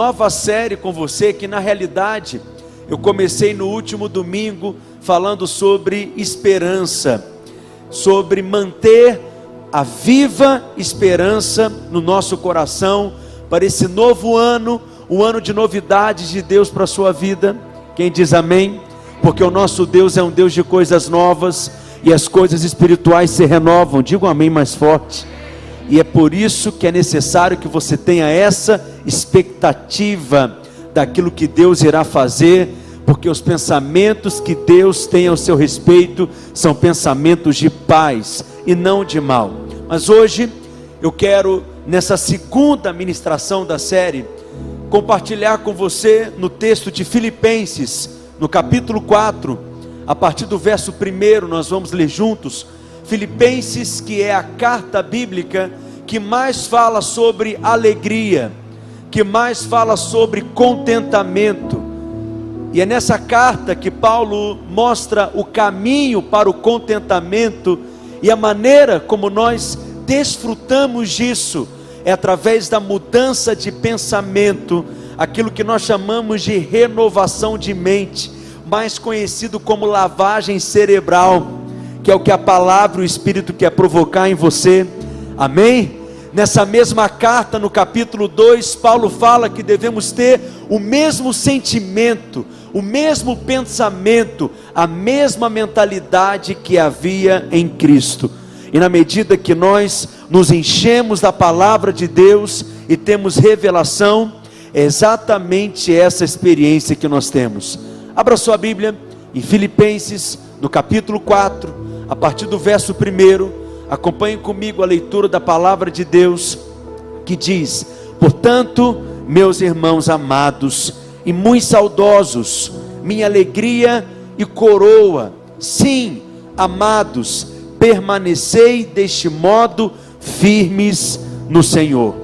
nova série com você que na realidade eu comecei no último domingo falando sobre esperança, sobre manter a viva esperança no nosso coração para esse novo ano, um ano de novidades de Deus para a sua vida. Quem diz amém? Porque o nosso Deus é um Deus de coisas novas e as coisas espirituais se renovam. Digo amém mais forte. E é por isso que é necessário que você tenha essa expectativa daquilo que Deus irá fazer, porque os pensamentos que Deus tem ao seu respeito são pensamentos de paz e não de mal. Mas hoje eu quero, nessa segunda ministração da série, compartilhar com você no texto de Filipenses, no capítulo 4, a partir do verso 1, nós vamos ler juntos Filipenses, que é a carta bíblica que mais fala sobre alegria, que mais fala sobre contentamento. E é nessa carta que Paulo mostra o caminho para o contentamento e a maneira como nós desfrutamos disso é através da mudança de pensamento, aquilo que nós chamamos de renovação de mente, mais conhecido como lavagem cerebral que é o que a palavra o Espírito quer provocar em você. Amém? Nessa mesma carta, no capítulo 2, Paulo fala que devemos ter o mesmo sentimento, o mesmo pensamento, a mesma mentalidade que havia em Cristo. E na medida que nós nos enchemos da palavra de Deus e temos revelação, é exatamente essa experiência que nós temos. Abra sua Bíblia em Filipenses, no capítulo 4, a partir do verso 1, acompanhe comigo a leitura da palavra de Deus, que diz: Portanto, meus irmãos amados e muito saudosos, minha alegria e coroa, sim, amados, permanecei deste modo firmes no Senhor.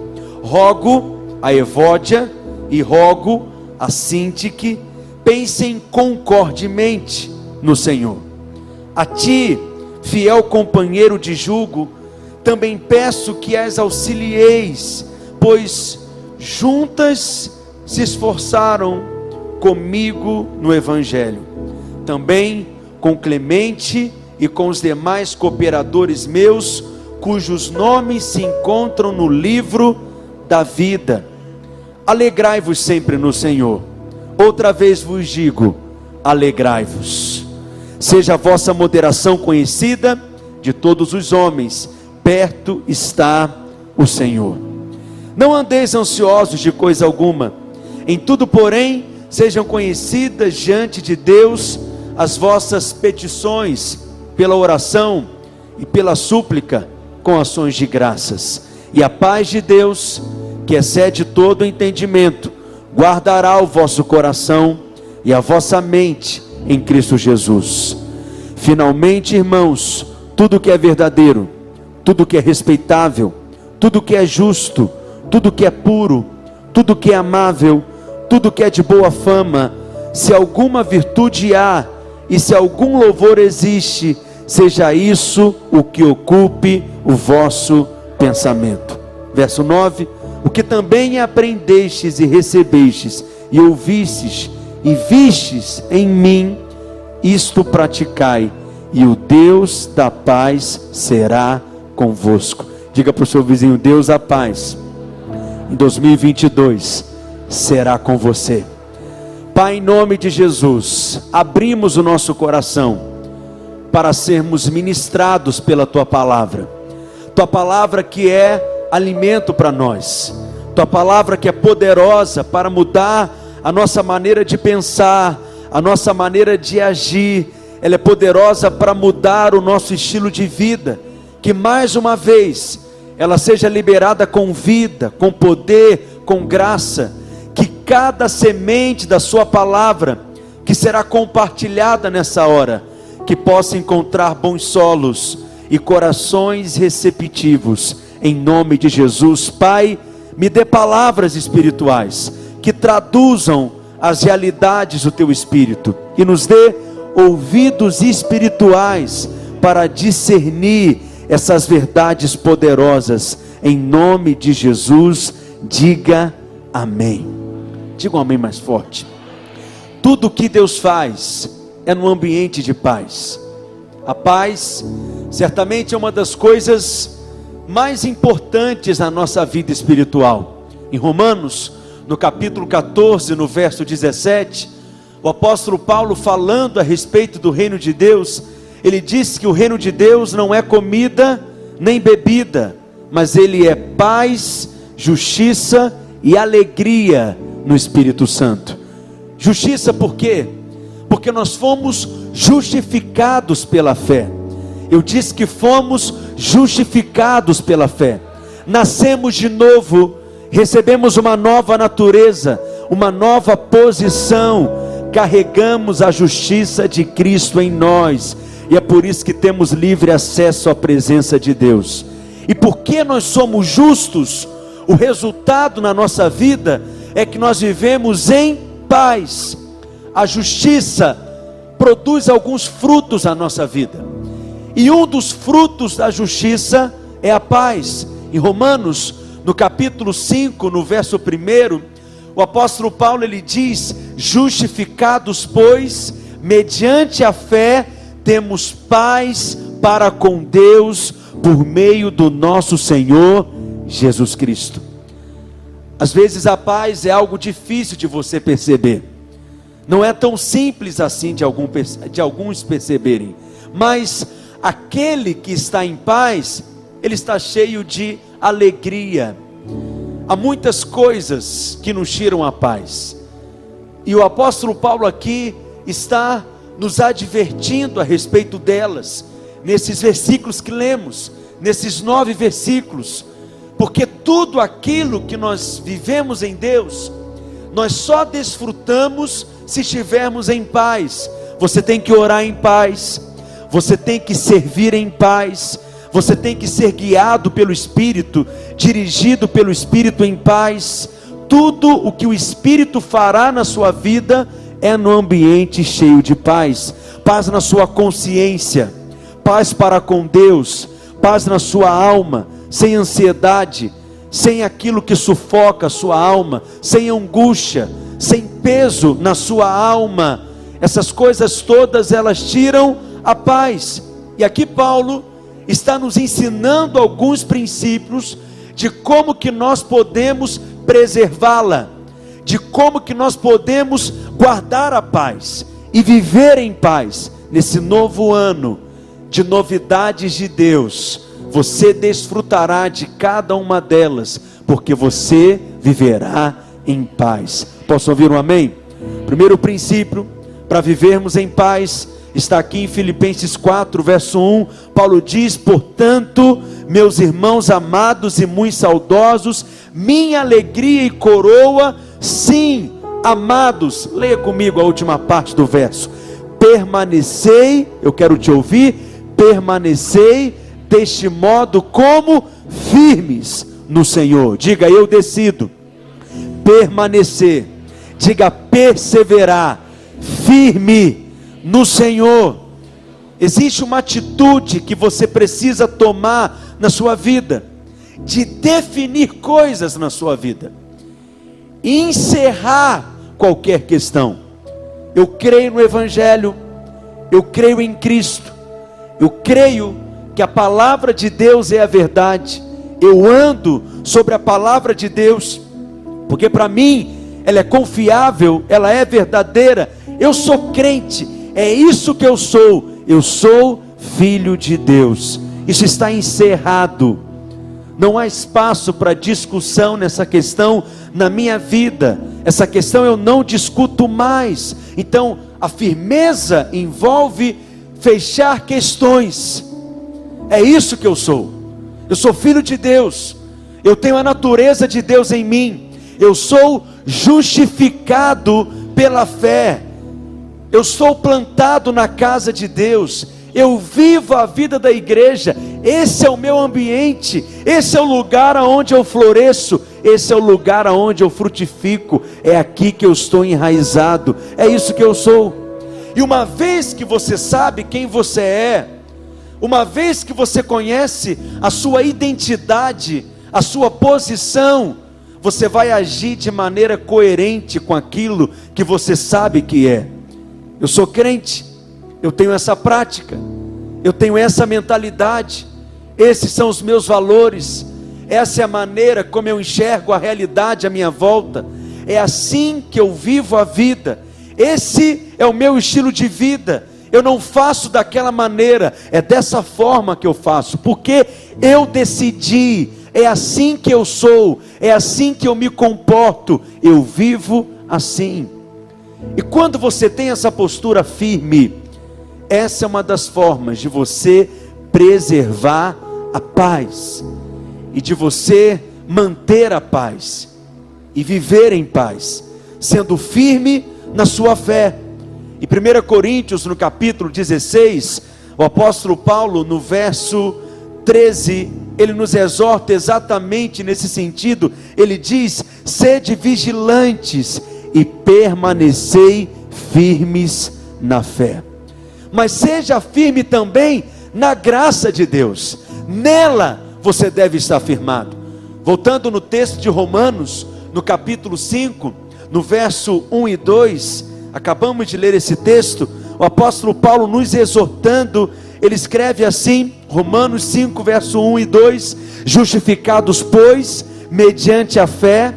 Rogo a Evódia e rogo a Sintique, pensem concordemente no Senhor. A ti, fiel companheiro de julgo, também peço que as auxilieis, pois juntas se esforçaram comigo no Evangelho. Também com Clemente e com os demais cooperadores meus, cujos nomes se encontram no livro da vida. Alegrai-vos sempre no Senhor. Outra vez vos digo: alegrai-vos seja a vossa moderação conhecida de todos os homens, perto está o Senhor. Não andeis ansiosos de coisa alguma, em tudo, porém, sejam conhecidas diante de Deus as vossas petições, pela oração e pela súplica, com ações de graças. E a paz de Deus, que excede todo entendimento, guardará o vosso coração e a vossa mente em Cristo Jesus. Finalmente, irmãos, tudo que é verdadeiro, tudo que é respeitável, tudo que é justo, tudo que é puro, tudo que é amável, tudo que é de boa fama, se alguma virtude há e se algum louvor existe, seja isso o que ocupe o vosso pensamento. Verso 9: O que também aprendestes e recebestes e ouvistes e vistes em mim, isto praticai, e o Deus da paz será convosco. Diga para o seu vizinho: Deus da paz, em 2022 será com você. Pai, em nome de Jesus, abrimos o nosso coração para sermos ministrados pela tua palavra. Tua palavra que é alimento para nós. Tua palavra que é poderosa para mudar a nossa maneira de pensar, a nossa maneira de agir, ela é poderosa para mudar o nosso estilo de vida. Que mais uma vez ela seja liberada com vida, com poder, com graça. Que cada semente da Sua palavra, que será compartilhada nessa hora, que possa encontrar bons solos e corações receptivos, em nome de Jesus. Pai, me dê palavras espirituais que traduzam as realidades do teu espírito e nos dê ouvidos espirituais para discernir essas verdades poderosas. Em nome de Jesus, diga amém. Diga um amém mais forte. Tudo que Deus faz é no ambiente de paz. A paz, certamente, é uma das coisas mais importantes na nossa vida espiritual. Em Romanos, no capítulo 14, no verso 17, o apóstolo Paulo, falando a respeito do reino de Deus, ele diz que o reino de Deus não é comida nem bebida, mas ele é paz, justiça e alegria no Espírito Santo. Justiça por quê? Porque nós fomos justificados pela fé. Eu disse que fomos justificados pela fé. Nascemos de novo, recebemos uma nova natureza, uma nova posição, carregamos a justiça de Cristo em nós, e é por isso que temos livre acesso à presença de Deus. E porque nós somos justos, o resultado na nossa vida é que nós vivemos em paz. A justiça produz alguns frutos na nossa vida. E um dos frutos da justiça é a paz. Em Romanos, no capítulo 5, no verso 1, o apóstolo Paulo ele diz: "Justificados, pois, mediante a fé, temos paz para com Deus por meio do nosso Senhor Jesus Cristo." Às vezes a paz é algo difícil de você perceber. Não é tão simples assim de, algum, de alguns perceberem. Mas aquele que está em paz, ele está cheio de alegria. Há muitas coisas que nos tiram a paz. E o apóstolo Paulo aqui está nos advertindo a respeito delas, nesses versículos que lemos, nesses nove versículos porque tudo aquilo que nós vivemos em Deus, nós só desfrutamos se estivermos em paz. Você tem que orar em paz, você tem que servir em paz, você tem que ser guiado pelo Espírito, dirigido pelo Espírito em paz. Tudo o que o Espírito fará na sua vida é no ambiente cheio de paz, paz na sua consciência, paz para com Deus, paz na sua alma sem ansiedade, sem aquilo que sufoca a sua alma, sem angústia, sem peso na sua alma. Essas coisas todas elas tiram a paz. E aqui Paulo está nos ensinando alguns princípios de como que nós podemos preservá-la, de como que nós podemos guardar a paz e viver em paz nesse novo ano de novidades de Deus você desfrutará de cada uma delas, porque você viverá em paz. Posso ouvir um amém? Primeiro princípio para vivermos em paz está aqui em Filipenses 4, verso 1. Paulo diz: Portanto, meus irmãos amados e muito saudosos, minha alegria e coroa, sim, amados. Leia comigo a última parte do verso. Permanecei, eu quero te ouvir, permanecei deste modo como firmes no Senhor. Diga, eu decido permanecer. Diga, perseverar firme no Senhor. Existe uma atitude que você precisa tomar na sua vida, de definir coisas na sua vida, encerrar qualquer questão. Eu creio no Evangelho, eu creio em Cristo, eu creio que a palavra de Deus é a verdade. Eu ando sobre a palavra de Deus, porque para mim ela é confiável, ela é verdadeira. Eu sou crente, é isso que eu sou. Eu sou filho de Deus. Isso está encerrado. Não há espaço para discussão nessa questão na minha vida. Essa questão eu não discuto mais. Então, a firmeza envolve fechar questões é isso que eu sou. Eu sou filho de Deus. Eu tenho a natureza de Deus em mim. Eu sou justificado pela fé. Eu sou plantado na casa de Deus. Eu vivo a vida da igreja. Esse é o meu ambiente. Esse é o lugar aonde eu floresço. Esse é o lugar aonde eu frutifico. É aqui que eu estou enraizado. É isso que eu sou. E uma vez que você sabe quem você é, uma vez que você conhece a sua identidade, a sua posição, você vai agir de maneira coerente com aquilo que você sabe que é. Eu sou crente, eu tenho essa prática, eu tenho essa mentalidade, esses são os meus valores, essa é a maneira como eu enxergo a realidade à minha volta, é assim que eu vivo a vida, esse é o meu estilo de vida. Eu não faço daquela maneira, é dessa forma que eu faço, porque eu decidi, é assim que eu sou, é assim que eu me comporto, eu vivo assim. E quando você tem essa postura firme, essa é uma das formas de você preservar a paz e de você manter a paz e viver em paz, sendo firme na sua fé. Em 1 Coríntios, no capítulo 16, o apóstolo Paulo, no verso 13, ele nos exorta exatamente nesse sentido. Ele diz: sede vigilantes e permanecei firmes na fé. Mas seja firme também na graça de Deus, nela você deve estar firmado. Voltando no texto de Romanos, no capítulo 5, no verso 1 e 2, acabamos de ler esse texto, o apóstolo Paulo nos exortando, ele escreve assim, Romanos 5, verso 1 e 2: Justificados, pois, mediante a fé,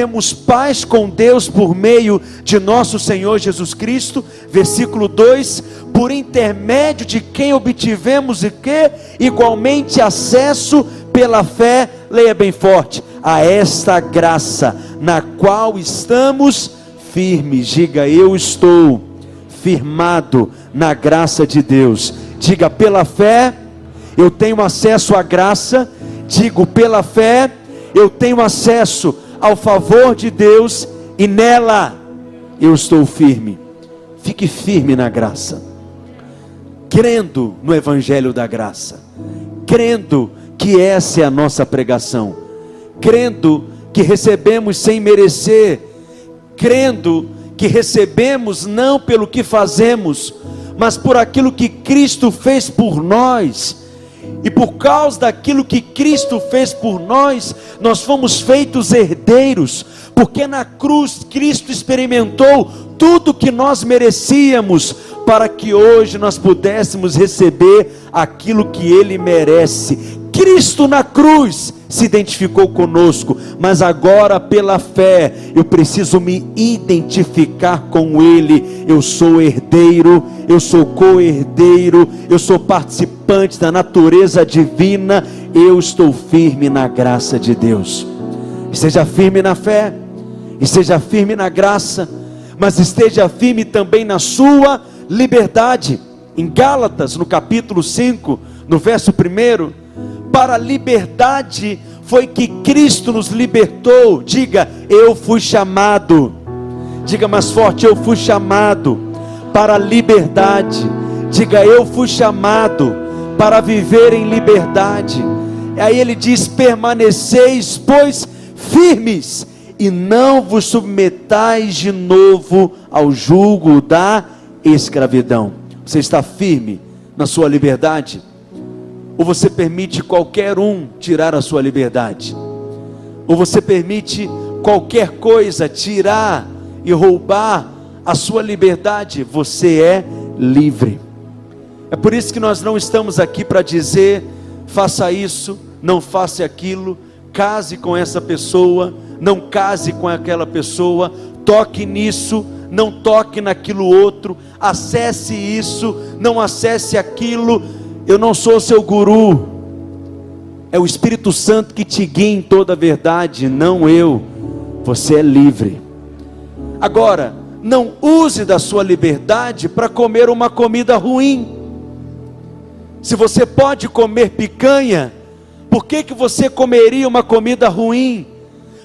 temos paz com Deus por meio de nosso Senhor Jesus Cristo, versículo 2: por intermédio de quem obtivemos e que igualmente acesso pela fé, leia bem forte, a esta graça na qual estamos firmes. Diga, eu estou firmado na graça de Deus. Diga, pela fé, eu tenho acesso à graça. Digo, pela fé, eu tenho acesso ao favor de Deus e nela eu estou firme. Fique firme na graça, crendo no Evangelho da graça, crendo que essa é a nossa pregação, crendo que recebemos sem merecer, crendo que recebemos não pelo que fazemos, mas por aquilo que Cristo fez por nós e por causa daquilo que Cristo fez por nós, nós fomos feitos herdeiros, porque na cruz Cristo experimentou tudo que nós merecíamos, para que hoje nós pudéssemos receber aquilo que Ele merece. Cristo na cruz se identificou conosco, mas agora pela fé eu preciso me identificar com Ele. Eu sou herdeiro, eu sou co-herdeiro, eu sou participante da natureza divina. Eu estou firme na graça de Deus. Esteja firme na fé, esteja firme na graça, mas esteja firme também na sua liberdade. Em Gálatas, no capítulo 5, no verso 1, para a liberdade foi que Cristo nos libertou. Diga, eu fui chamado. Diga mais forte, eu fui chamado para a liberdade. Diga, eu fui chamado para viver em liberdade. Aí ele diz: permaneceis, pois, firmes, e não vos submetais de novo ao jugo da escravidão. Você está firme na sua liberdade? Ou você permite qualquer um tirar a sua liberdade? Ou você permite qualquer coisa tirar e roubar a sua liberdade? Você é livre. É por isso que nós não estamos aqui para dizer: faça isso, não faça aquilo, case com essa pessoa, não case com aquela pessoa, toque nisso, não toque naquilo outro, acesse isso, não acesse aquilo eu não sou seu guru. É o Espírito Santo que te guia em toda a verdade, não eu. Você é livre. Agora, não use da sua liberdade para comer uma comida ruim. Se você pode comer picanha, por que, que você comeria uma comida ruim?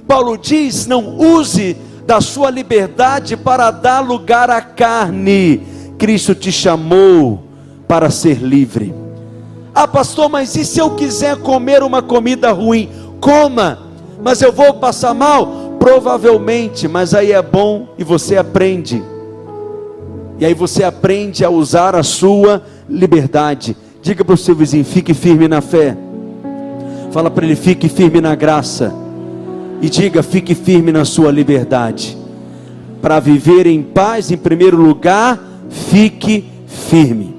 Paulo diz: não use da sua liberdade para dar lugar à carne. Cristo te chamou para ser livre. Ah, pastor, mas e se eu quiser comer uma comida ruim? Coma, mas eu vou passar mal? Provavelmente, mas aí é bom e você aprende. E aí você aprende a usar a sua liberdade. Diga para o seu vizinho: fique firme na fé. Fala para ele: fique firme na graça. e diga: fique firme na sua liberdade. Para viver em paz, em primeiro lugar, fique firme.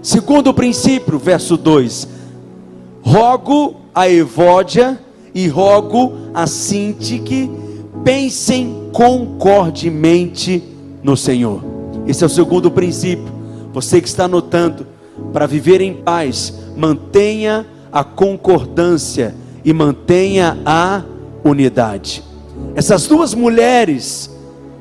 Segundo princípio, verso 2: Rogo a Evódia e rogo a Sintique, pensem concordemente no Senhor. Esse é o segundo princípio. Você que está anotando, para viver em paz, mantenha a concordância e mantenha a unidade. Essas duas mulheres,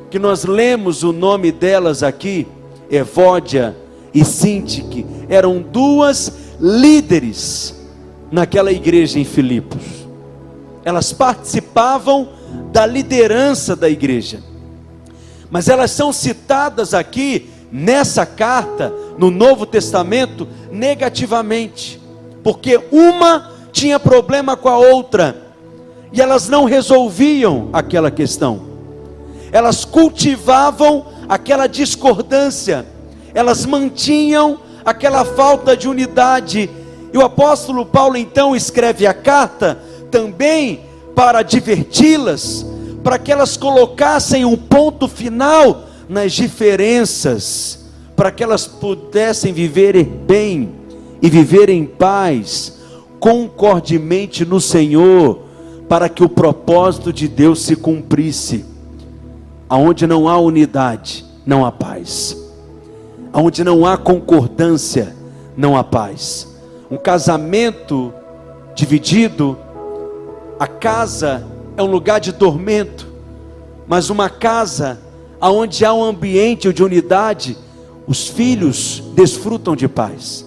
que nós lemos o nome delas aqui, Evódia e Sintique, eram duas líderes naquela igreja em Filipos. Elas participavam da liderança da igreja. Mas elas são citadas aqui nessa carta, no Novo Testamento, negativamente, porque uma tinha problema com a outra e elas não resolviam aquela questão, elas cultivavam aquela discordância, elas mantinham aquela falta de unidade. E o apóstolo Paulo então escreve a carta também para diverti-las, para que elas colocassem um ponto final nas diferenças, para que elas pudessem viver bem e viver em paz, concordemente no Senhor, para que o propósito de Deus se cumprisse. Aonde não há unidade, não há paz. Aonde não há concordância, não há paz. Um casamento dividido, a casa é um lugar de tormento, mas uma casa aonde há um ambiente de unidade, os filhos desfrutam de paz.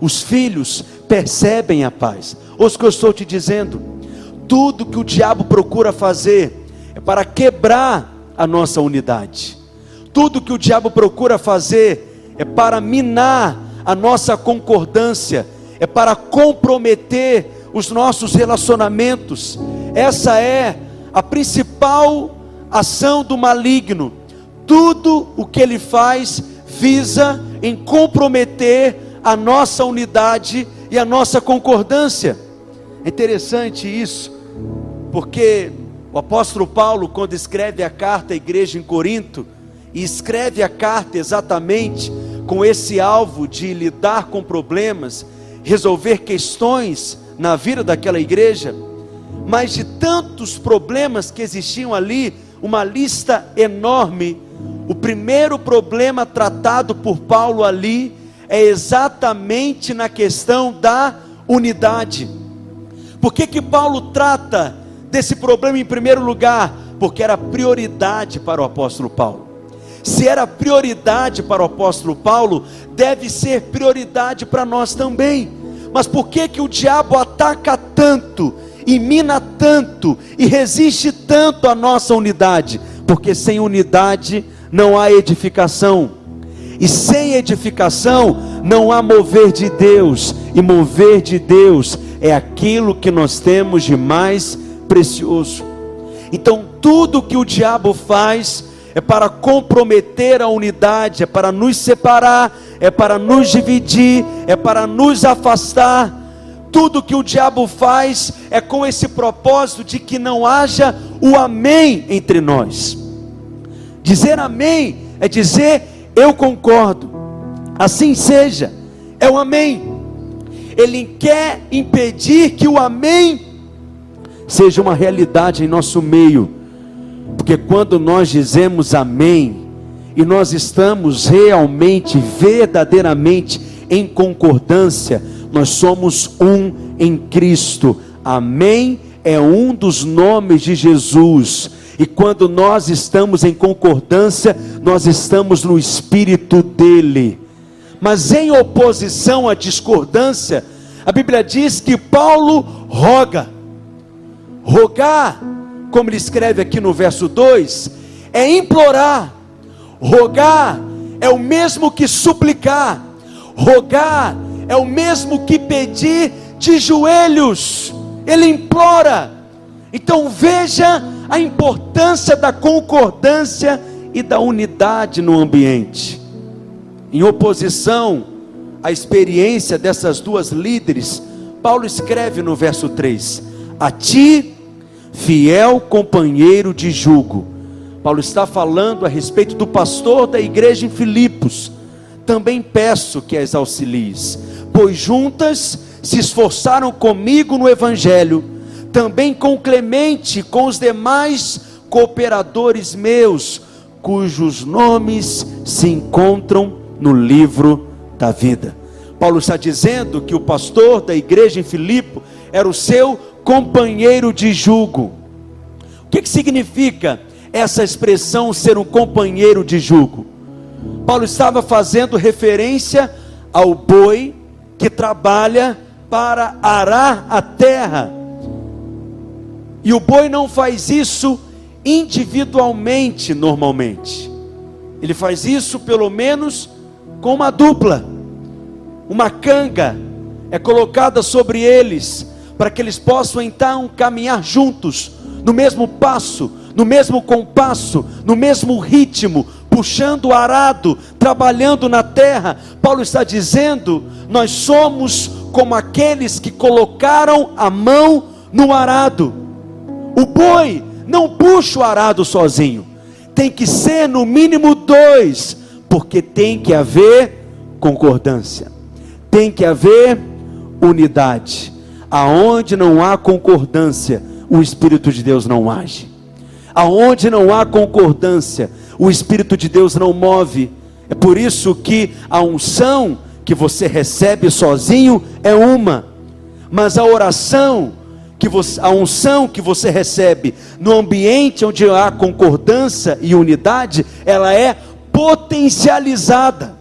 Os filhos percebem a paz. Ouça o que eu estou te dizendo tudo que o diabo procura fazer é para quebrar a nossa unidade. Tudo que o diabo procura fazer é para minar a nossa concordância, é para comprometer os nossos relacionamentos. Essa é a principal ação do maligno. Tudo o que ele faz visa em comprometer a nossa unidade e a nossa concordância. É interessante isso, porque o apóstolo Paulo, quando escreve a carta à igreja em Corinto, e escreve a carta exatamente com esse alvo de lidar com problemas, resolver questões na vida daquela igreja, mas de tantos problemas que existiam ali, uma lista enorme. O primeiro problema tratado por Paulo ali é exatamente na questão da unidade. Por que, que Paulo trata desse problema em primeiro lugar? Porque era prioridade para o apóstolo Paulo. Se era prioridade para o apóstolo Paulo, deve ser prioridade para nós também. Mas por que que o diabo ataca tanto, e mina tanto e resiste tanto à nossa unidade? Porque sem unidade não há edificação. E sem edificação não há mover de Deus, e mover de Deus é aquilo que nós temos de mais precioso. Então, tudo que o diabo faz é para comprometer a unidade, é para nos separar, é para nos dividir, é para nos afastar. Tudo que o diabo faz é com esse propósito de que não haja o amém entre nós. Dizer amém é dizer eu concordo, assim seja, é o amém. Ele quer impedir que o amém seja uma realidade em nosso meio, porque quando nós dizemos amém, e nós estamos realmente, verdadeiramente em concordância, nós somos um em Cristo. Amém é um dos nomes de Jesus. E quando nós estamos em concordância, nós estamos no espírito dele. Mas em oposição à discordância, a Bíblia diz que Paulo roga. Rogar, como ele escreve aqui no verso 2, é implorar. Rogar é o mesmo que suplicar. Rogar é o mesmo que pedir de joelhos. Ele implora. Então veja a importância da concordância e da unidade no ambiente em oposição à experiência dessas duas líderes, Paulo escreve no verso 3: A ti fiel companheiro de jugo. Paulo está falando a respeito do pastor da igreja em Filipos. Também peço que as auxilies, pois juntas se esforçaram comigo no evangelho, também com Clemente, com os demais cooperadores meus, cujos nomes se encontram no livro da vida. Paulo está dizendo que o pastor da igreja em Filipe era o seu companheiro de jugo. O que, que significa essa expressão ser um companheiro de jugo? Paulo estava fazendo referência ao boi que trabalha para arar a terra. E o boi não faz isso individualmente, normalmente. Ele faz isso pelo menos com uma dupla uma canga é colocada sobre eles, para que eles possam então caminhar juntos, no mesmo passo, no mesmo compasso, no mesmo ritmo, puxando o arado, trabalhando na terra. Paulo está dizendo: nós somos como aqueles que colocaram a mão no arado. O boi não puxa o arado sozinho, tem que ser no mínimo dois, porque tem que haver concordância tem que haver unidade. Aonde não há concordância, o Espírito de Deus não age. Aonde não há concordância, o Espírito de Deus não move. É por isso que a unção que você recebe sozinho é uma, mas a oração que você, a unção que você recebe no ambiente onde há concordância e unidade, ela é potencializada.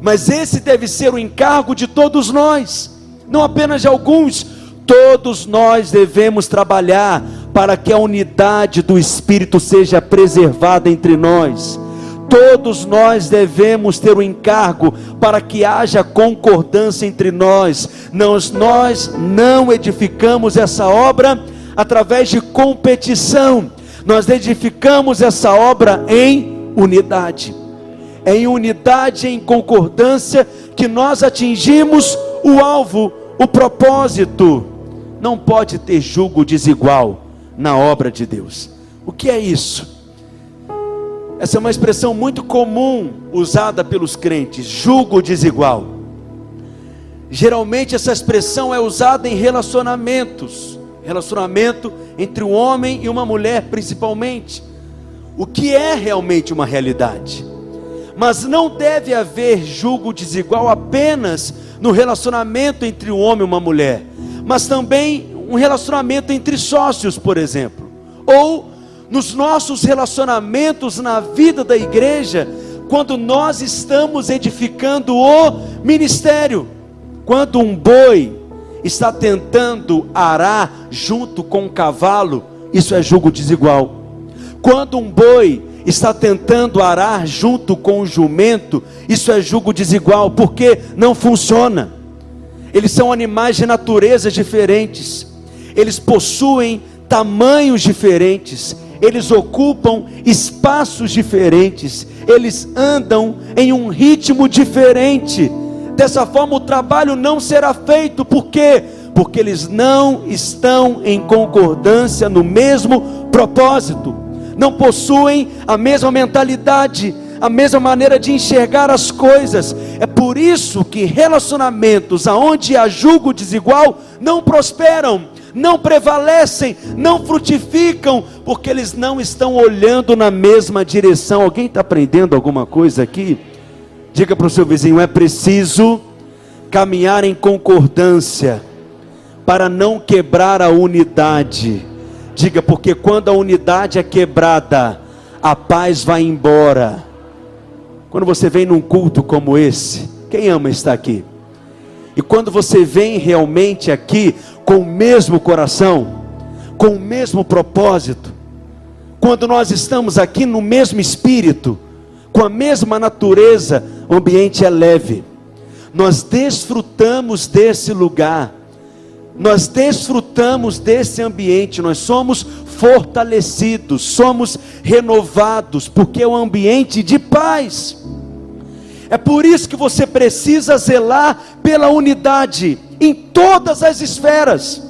Mas esse deve ser o encargo de todos nós, não apenas de alguns. Todos nós devemos trabalhar para que a unidade do Espírito seja preservada entre nós. Todos nós devemos ter o encargo para que haja concordância entre nós. Nós, nós não edificamos essa obra através de competição, nós edificamos essa obra em unidade é em unidade, em concordância, que nós atingimos o alvo, o propósito. Não pode ter julgo desigual na obra de Deus. O que é isso? Essa é uma expressão muito comum usada pelos crentes, julgo desigual. Geralmente essa expressão é usada em relacionamentos, relacionamento entre um homem e uma mulher principalmente. O que é realmente uma realidade? Mas não deve haver julgo desigual apenas no relacionamento entre um homem e uma mulher, mas também um relacionamento entre sócios, por exemplo, ou nos nossos relacionamentos na vida da igreja, quando nós estamos edificando o ministério. Quando um boi está tentando arar junto com um cavalo, isso é julgo desigual. Quando um boi está tentando arar junto com o jumento, isso é jugo desigual, porque não funciona. Eles são animais de naturezas diferentes, eles possuem tamanhos diferentes, eles ocupam espaços diferentes, eles andam em um ritmo diferente. Dessa forma, o trabalho não será feito, por quê? Porque eles não estão em concordância no mesmo propósito não possuem a mesma mentalidade, a mesma maneira de enxergar as coisas. É por isso que relacionamentos aonde há julgo desigual não prosperam, não prevalecem, não frutificam, porque eles não estão olhando na mesma direção. Alguém está aprendendo alguma coisa aqui? Diga para o seu vizinho: é preciso caminhar em concordância para não quebrar a unidade Diga, porque quando a unidade é quebrada, a paz vai embora. Quando você vem num culto como esse, quem ama estar aqui? E quando você vem realmente aqui com o mesmo coração, com o mesmo propósito, quando nós estamos aqui no mesmo espírito, com a mesma natureza, o ambiente é leve. Nós desfrutamos desse lugar nós desfrutamos desse ambiente, nós somos fortalecidos, somos renovados, porque é um ambiente de paz. É por isso que você precisa zelar pela unidade em todas as esferas.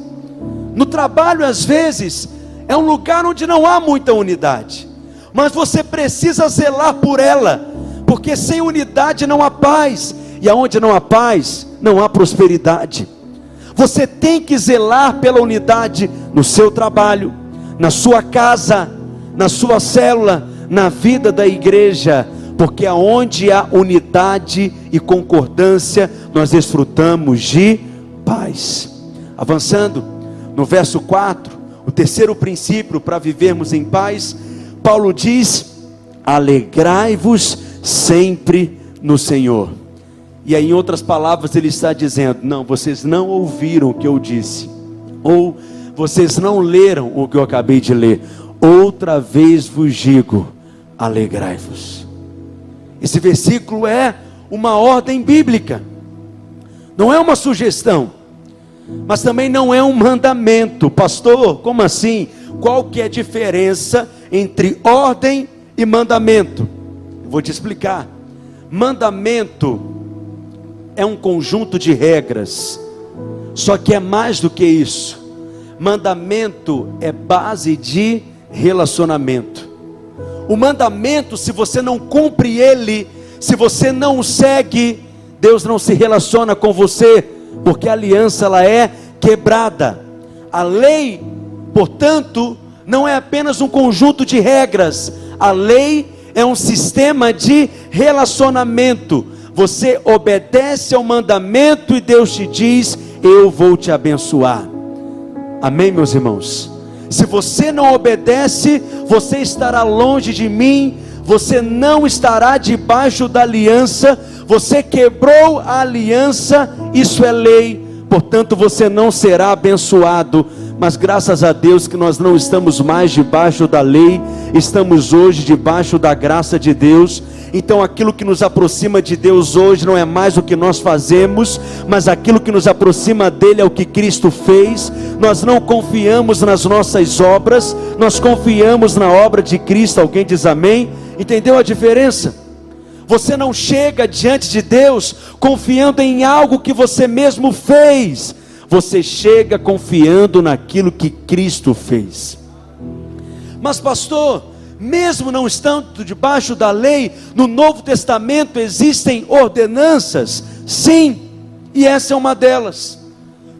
No trabalho, às vezes, é um lugar onde não há muita unidade, mas você precisa zelar por ela, porque sem unidade não há paz, e aonde não há paz, não há prosperidade. Você tem que zelar pela unidade no seu trabalho, na sua casa, na sua célula, na vida da igreja, porque aonde há unidade e concordância, nós desfrutamos de paz. Avançando, no verso 4, o terceiro princípio para vivermos em paz, Paulo diz: alegrai-vos sempre no Senhor. E aí, em outras palavras, ele está dizendo: não, vocês não ouviram o que eu disse, ou vocês não leram o que eu acabei de ler. Outra vez vos digo: alegrai-vos. Esse versículo é uma ordem bíblica, não é uma sugestão, mas também não é um mandamento. Pastor, como assim? Qual que é a diferença entre ordem e mandamento? Eu vou te explicar. Mandamento é um conjunto de regras, só que é mais do que isso. Mandamento é base de relacionamento. O mandamento, se você não cumpre ele, se você não o segue, Deus não se relaciona com você, porque a aliança ela é quebrada. A lei, portanto, não é apenas um conjunto de regras. A lei é um sistema de relacionamento. Você obedece ao mandamento e Deus te diz: Eu vou te abençoar. Amém, meus irmãos? Se você não obedece, você estará longe de mim, você não estará debaixo da aliança, você quebrou a aliança, isso é lei, portanto você não será abençoado. Mas graças a Deus que nós não estamos mais debaixo da lei, estamos hoje debaixo da graça de Deus então aquilo que nos aproxima de Deus hoje não é mais o que nós fazemos, mas aquilo que nos aproxima dele é o que Cristo fez. Nós não confiamos nas nossas obras, nós confiamos na obra de Cristo. Alguém diz amém? Entendeu a diferença? Você não chega diante de Deus confiando em algo que você mesmo fez. Você chega confiando naquilo que Cristo fez. Mas pastor, mesmo não estando debaixo da lei, no Novo Testamento existem ordenanças, sim, e essa é uma delas.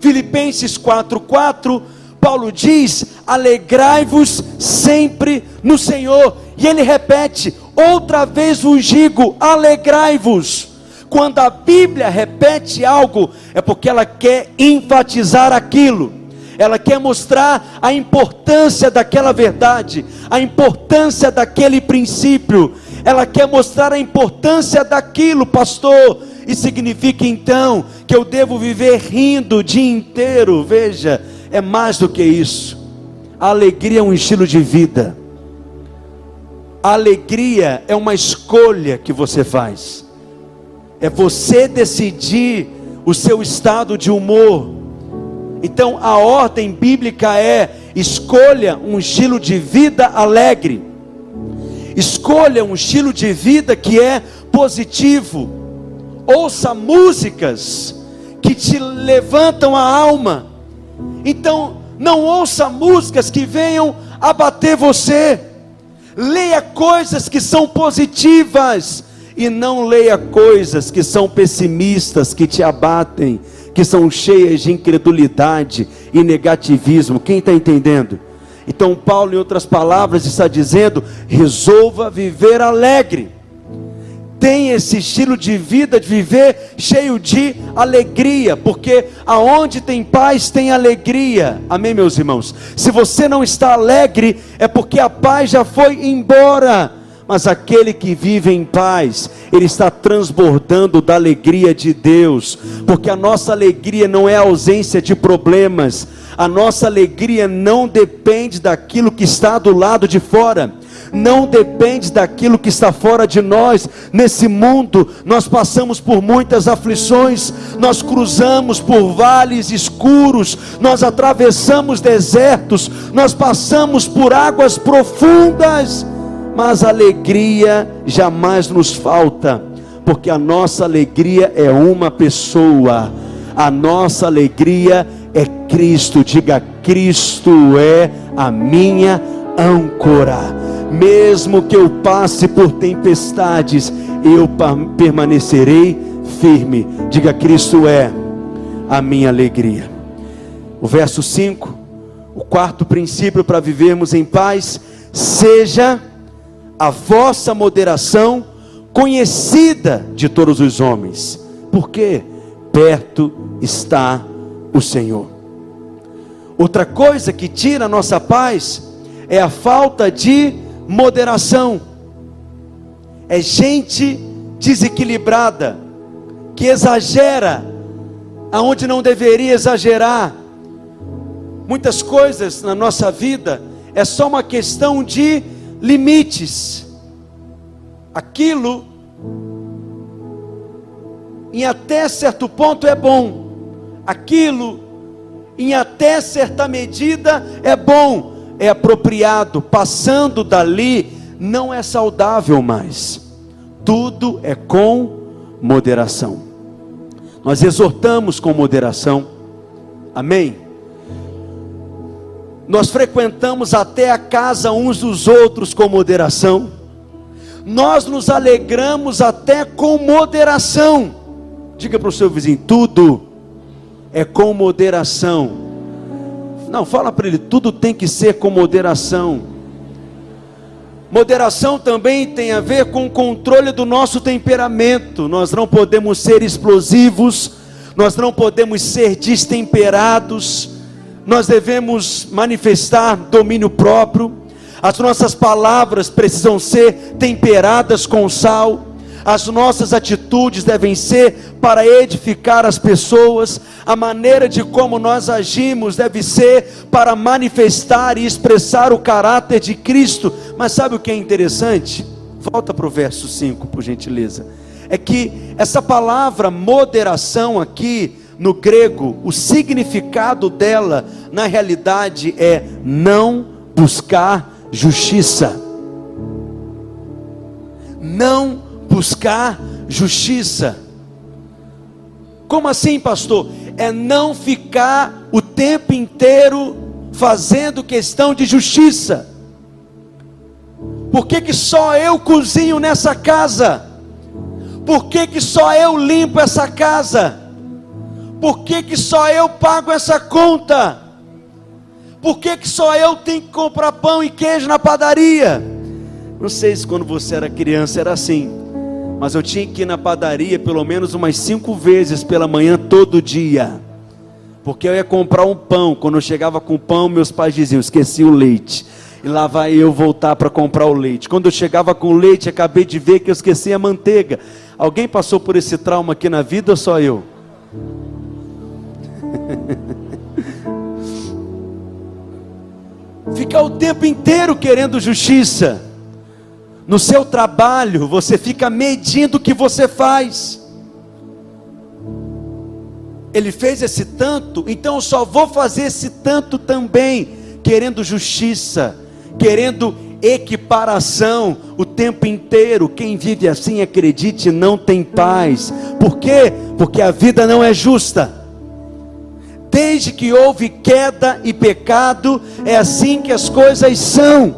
Filipenses 4:4, Paulo diz: "Alegrai-vos sempre no Senhor". E ele repete: "Outra vez vos digo, alegrai-vos". Quando a Bíblia repete algo, é porque ela quer enfatizar aquilo ela quer mostrar a importância daquela verdade, a importância daquele princípio, ela quer mostrar a importância daquilo, pastor. E significa então que eu devo viver rindo o dia inteiro. Veja, é mais do que isso. A alegria é um estilo de vida. A alegria é uma escolha que você faz. É você decidir o seu estado de humor então a ordem bíblica é: escolha um estilo de vida alegre, escolha um estilo de vida que é positivo, ouça músicas que te levantam a alma. Então não ouça músicas que venham abater você. Leia coisas que são positivas e não leia coisas que são pessimistas, que te abatem que são cheias de incredulidade e negativismo. Quem está entendendo? Então, Paulo, em outras palavras, está dizendo: resolva viver alegre. Tem esse estilo de vida, de viver cheio de alegria, porque aonde tem paz tem alegria. Amém, meus irmãos? Se você não está alegre, é porque a paz já foi embora mas aquele que vive em paz, ele está transbordando da alegria de Deus, porque a nossa alegria não é a ausência de problemas, a nossa alegria não depende daquilo que está do lado de fora, não depende daquilo que está fora de nós. Nesse mundo, nós passamos por muitas aflições, nós cruzamos por vales escuros, nós atravessamos desertos, nós passamos por águas profundas mas alegria jamais nos falta, porque a nossa alegria é uma pessoa, a nossa alegria é Cristo. Diga: Cristo é a minha âncora. Mesmo que eu passe por tempestades, eu permanecerei firme. Diga: Cristo é a minha alegria. O verso 5, o quarto princípio para vivermos em paz, seja a vossa moderação conhecida de todos os homens. Porque perto está o Senhor. Outra coisa que tira a nossa paz é a falta de moderação. É gente desequilibrada, que exagera aonde não deveria exagerar. Muitas coisas na nossa vida é só uma questão de limites. Aquilo em até certo ponto é bom. Aquilo em até certa medida é bom, é apropriado, passando dali não é saudável mais. Tudo é com moderação. Nós exortamos com moderação. Amém. Nós frequentamos até a casa uns dos outros com moderação. Nós nos alegramos até com moderação. Diga para o seu vizinho: tudo é com moderação. Não, fala para ele: tudo tem que ser com moderação. Moderação também tem a ver com o controle do nosso temperamento. Nós não podemos ser explosivos, nós não podemos ser destemperados nós devemos manifestar domínio próprio, as nossas palavras precisam ser temperadas com sal, as nossas atitudes devem ser para edificar as pessoas, a maneira de como nós agimos deve ser para manifestar e expressar o caráter de Cristo. Mas sabe o que é interessante? Volta para o verso 5, por gentileza. É que essa palavra moderação aqui, no grego, o significado dela, na realidade, é não buscar justiça. Não buscar justiça. Como assim, pastor? É não ficar o tempo inteiro fazendo questão de justiça. Por que, que só eu cozinho nessa casa? Por que, que só eu limpo essa casa? Por que, que só eu pago essa conta? Por que, que só eu tenho que comprar pão e queijo na padaria? Não sei se quando você era criança era assim, mas eu tinha que ir na padaria pelo menos umas cinco vezes pela manhã todo dia, porque eu ia comprar um pão. Quando eu chegava com o pão, meus pais diziam: esqueci o leite. E lá vai eu voltar para comprar o leite. Quando eu chegava com o leite, acabei de ver que eu esqueci a manteiga. Alguém passou por esse trauma aqui na vida ou só eu? Ficar o tempo inteiro querendo justiça. No seu trabalho, você fica medindo o que você faz. Ele fez esse tanto, então eu só vou fazer esse tanto também, querendo justiça, querendo equiparação o tempo inteiro. Quem vive assim, acredite, não tem paz. Por quê? Porque a vida não é justa. Desde que houve queda e pecado, é assim que as coisas são.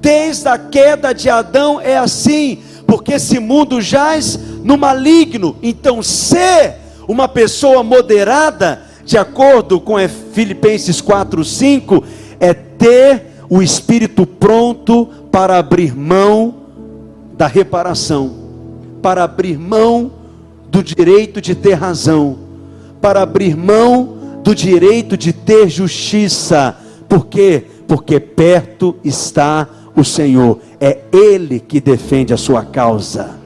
Desde a queda de Adão é assim, porque esse mundo jaz no maligno. Então, ser uma pessoa moderada, de acordo com Filipenses 4:5, é ter o espírito pronto para abrir mão da reparação, para abrir mão do direito de ter razão, para abrir mão do direito de ter justiça. Por quê? Porque perto está o Senhor, é Ele que defende a sua causa.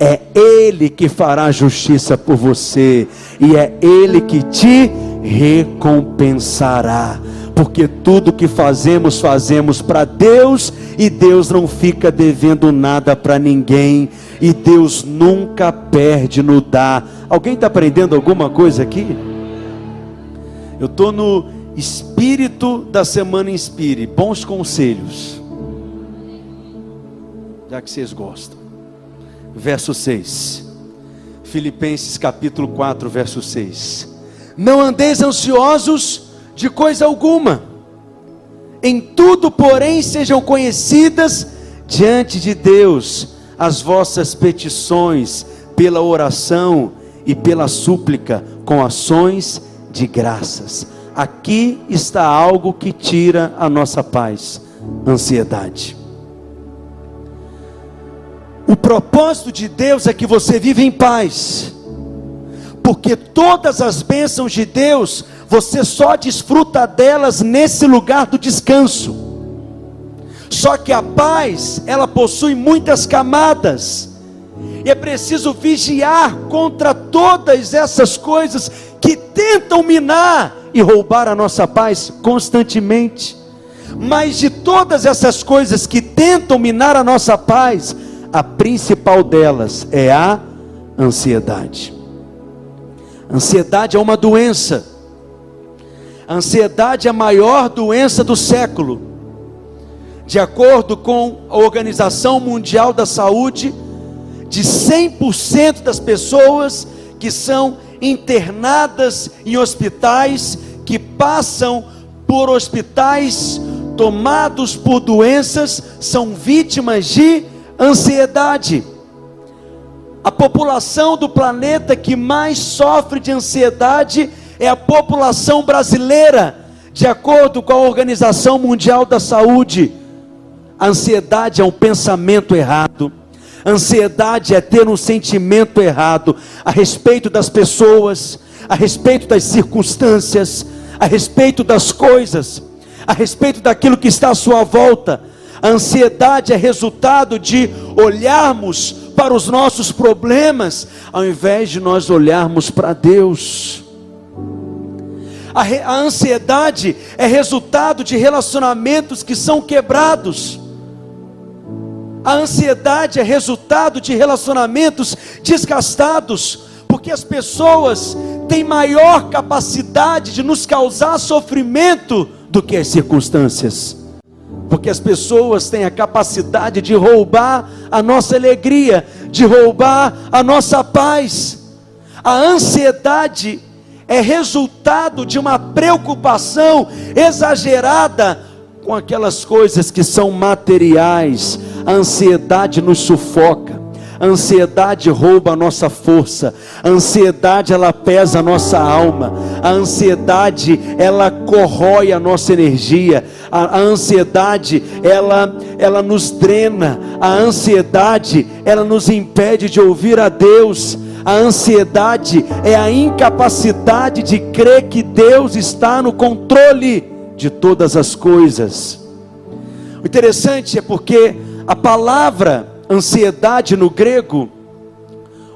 É Ele que fará justiça por você, e é Ele que te recompensará porque tudo que fazemos, fazemos para Deus, e Deus não fica devendo nada para ninguém, e Deus nunca perde no dar. Alguém está aprendendo alguma coisa aqui? Eu estou no espírito da semana Inspire, bons conselhos, já que vocês gostam. Verso 6, Filipenses capítulo 4, verso 6. Não andeis ansiosos de coisa alguma. Em tudo, porém, sejam conhecidas diante de Deus as vossas petições pela oração e pela súplica com ações de graças. Aqui está algo que tira a nossa paz: ansiedade. O propósito de Deus é que você viva em paz, porque todas as bênçãos de Deus, você só desfruta delas nesse lugar do descanso. Só que a paz, ela possui muitas camadas, e é preciso vigiar contra todas essas coisas que tentam minar e roubar a nossa paz constantemente. Mas de todas essas coisas que tentam minar a nossa paz, a principal delas é a ansiedade. Ansiedade é uma doença. A ansiedade é a maior doença do século. De acordo com a Organização Mundial da Saúde, de 100% das pessoas que são internadas em hospitais, que passam por hospitais tomados por doenças, são vítimas de ansiedade. A população do planeta que mais sofre de ansiedade é a população brasileira, de acordo com a Organização Mundial da Saúde. A ansiedade é um pensamento errado. Ansiedade é ter um sentimento errado a respeito das pessoas, a respeito das circunstâncias, a respeito das coisas, a respeito daquilo que está à sua volta. A ansiedade é resultado de olharmos para os nossos problemas, ao invés de nós olharmos para Deus. A, a, ansiedade é resultado de relacionamentos que são quebrados. A ansiedade é resultado de relacionamentos desgastados, porque as pessoas têm maior capacidade de nos causar sofrimento do que as circunstâncias. Porque as pessoas têm a capacidade de roubar a nossa alegria, de roubar a nossa paz. A ansiedade é resultado de uma preocupação exagerada com aquelas coisas que são materiais. A ansiedade nos sufoca. A ansiedade rouba a nossa força. A ansiedade ela pesa a nossa alma. A ansiedade ela corrói a nossa energia. A, a ansiedade ela ela nos drena. A ansiedade ela nos impede de ouvir a Deus. A ansiedade é a incapacidade de crer que Deus está no controle de todas as coisas. O interessante é porque a palavra ansiedade no grego,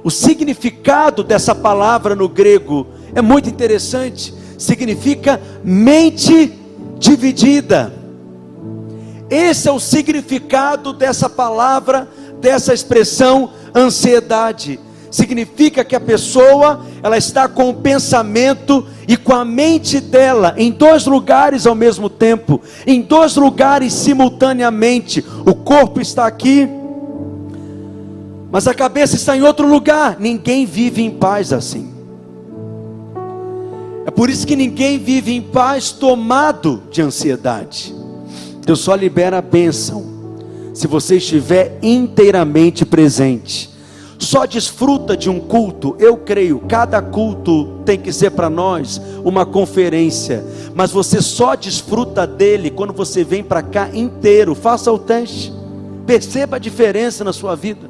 o significado dessa palavra no grego é muito interessante. Significa mente dividida. Esse é o significado dessa palavra, dessa expressão ansiedade significa que a pessoa ela está com o pensamento e com a mente dela em dois lugares ao mesmo tempo, em dois lugares simultaneamente. O corpo está aqui, mas a cabeça está em outro lugar. Ninguém vive em paz assim. É por isso que ninguém vive em paz tomado de ansiedade. Deus só libera a bênção se você estiver inteiramente presente só desfruta de um culto, eu creio, cada culto tem que ser para nós uma conferência, mas você só desfruta dele quando você vem para cá inteiro. Faça o teste, perceba a diferença na sua vida.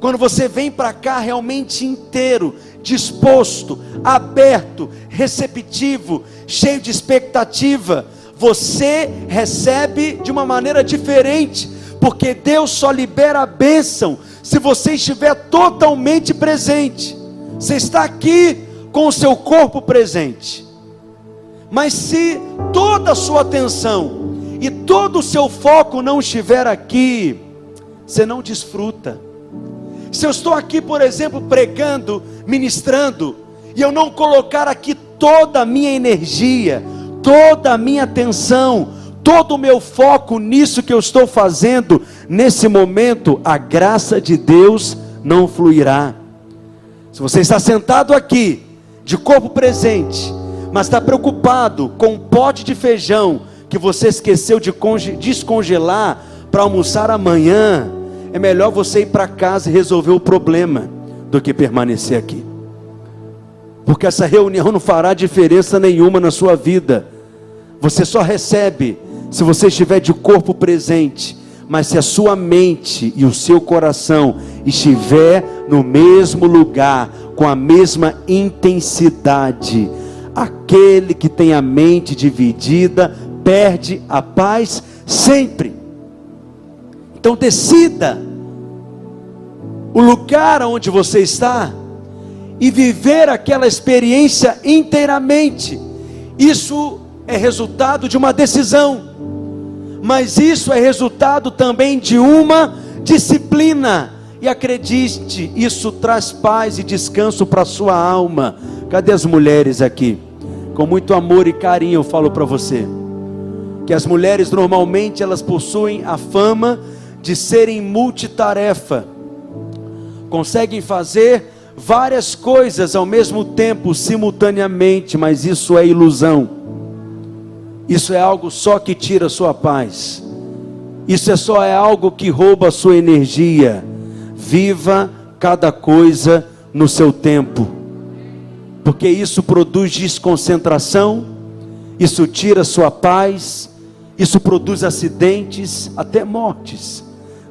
Quando você vem para cá realmente inteiro, disposto, aberto, receptivo, cheio de expectativa, você recebe de uma maneira diferente, porque Deus só libera a bênção se você estiver totalmente presente. Você está aqui com o seu corpo presente. Mas se toda a sua atenção e todo o seu foco não estiver aqui, você não desfruta. Se eu estou aqui, por exemplo, pregando, ministrando, e eu não colocar aqui toda a minha energia, toda a minha atenção, todo o meu foco nisso que eu estou fazendo, nesse momento, a graça de Deus não fluirá. Se você está sentado aqui, de corpo presente, mas está preocupado com um pote de feijão que você esqueceu de descongelar para almoçar amanhã, é melhor você ir para casa e resolver o problema do que permanecer aqui. Porque essa reunião não fará diferença nenhuma na sua vida. Você só recebe se você estiver de corpo presente, mas se a sua mente e o seu coração estiver no mesmo lugar, com a mesma intensidade, aquele que tem a mente dividida perde a paz sempre. Então decida o lugar onde você está e viver aquela experiência inteiramente. Isso é resultado de uma decisão, mas isso é resultado também de uma disciplina. E acredite, isso traz paz e descanso para a sua alma. Cadê as mulheres aqui? Com muito amor e carinho eu falo para você que as mulheres normalmente elas possuem a fama de serem multitarefa, conseguem fazer várias coisas ao mesmo tempo, simultaneamente, mas isso é ilusão. Isso é algo só que tira a sua paz. Isso é só é algo que rouba a sua energia. Viva cada coisa no seu tempo. Porque isso produz desconcentração, isso tira a sua paz, isso produz acidentes, até mortes.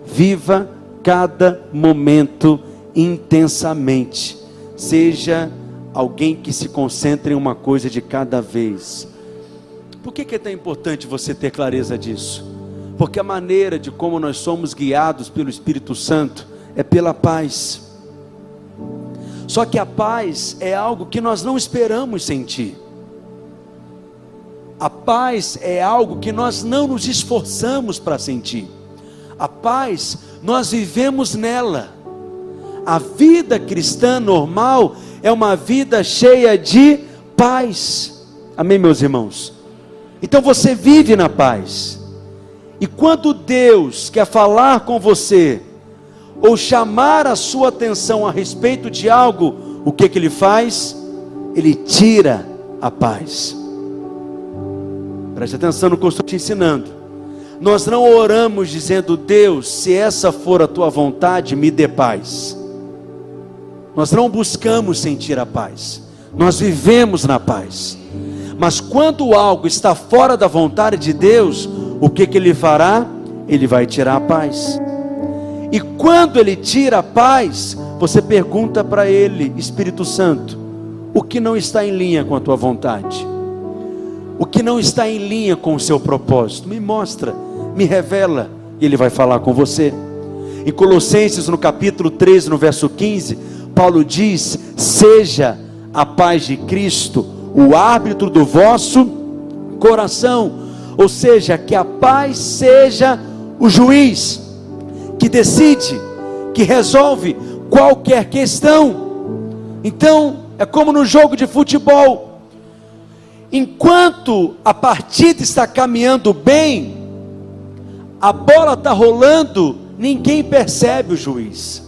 Viva cada momento intensamente. Seja alguém que se concentre em uma coisa de cada vez. Por que, que é tão importante você ter clareza disso? Porque a maneira de como nós somos guiados pelo Espírito Santo é pela paz. Só que a paz é algo que nós não esperamos sentir. A paz é algo que nós não nos esforçamos para sentir. A paz, nós vivemos nela. A vida cristã normal é uma vida cheia de paz. Amém, meus irmãos? Então você vive na paz. E quando Deus quer falar com você, ou chamar a sua atenção a respeito de algo, o que, que ele faz? Ele tira a paz. Preste atenção no que eu estou te ensinando. Nós não oramos dizendo, Deus, se essa for a tua vontade, me dê paz. Nós não buscamos sentir a paz, nós vivemos na paz. Mas quando algo está fora da vontade de Deus, o que, que Ele fará? Ele vai tirar a paz. E quando Ele tira a paz, você pergunta para Ele, Espírito Santo, o que não está em linha com a tua vontade? o que não está em linha com o seu propósito. Me mostra, me revela, e ele vai falar com você. Em Colossenses, no capítulo 13, no verso 15, Paulo diz: Seja a paz de Cristo o árbitro do vosso coração, ou seja, que a paz seja o juiz que decide, que resolve qualquer questão. Então, é como no jogo de futebol enquanto a partida está caminhando bem, a bola está rolando, ninguém percebe o juiz.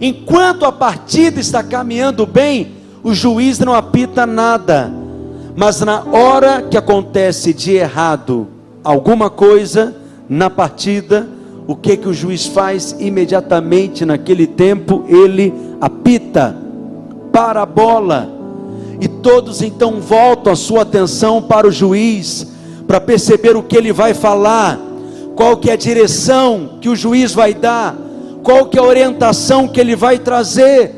Enquanto a partida está caminhando bem, o juiz não apita nada. Mas na hora que acontece de errado alguma coisa na partida, o que que o juiz faz imediatamente naquele tempo? Ele apita para a bola e todos então voltam a sua atenção para o juiz, para perceber o que ele vai falar, qual que é a direção que o juiz vai dar, qual que é a orientação que ele vai trazer.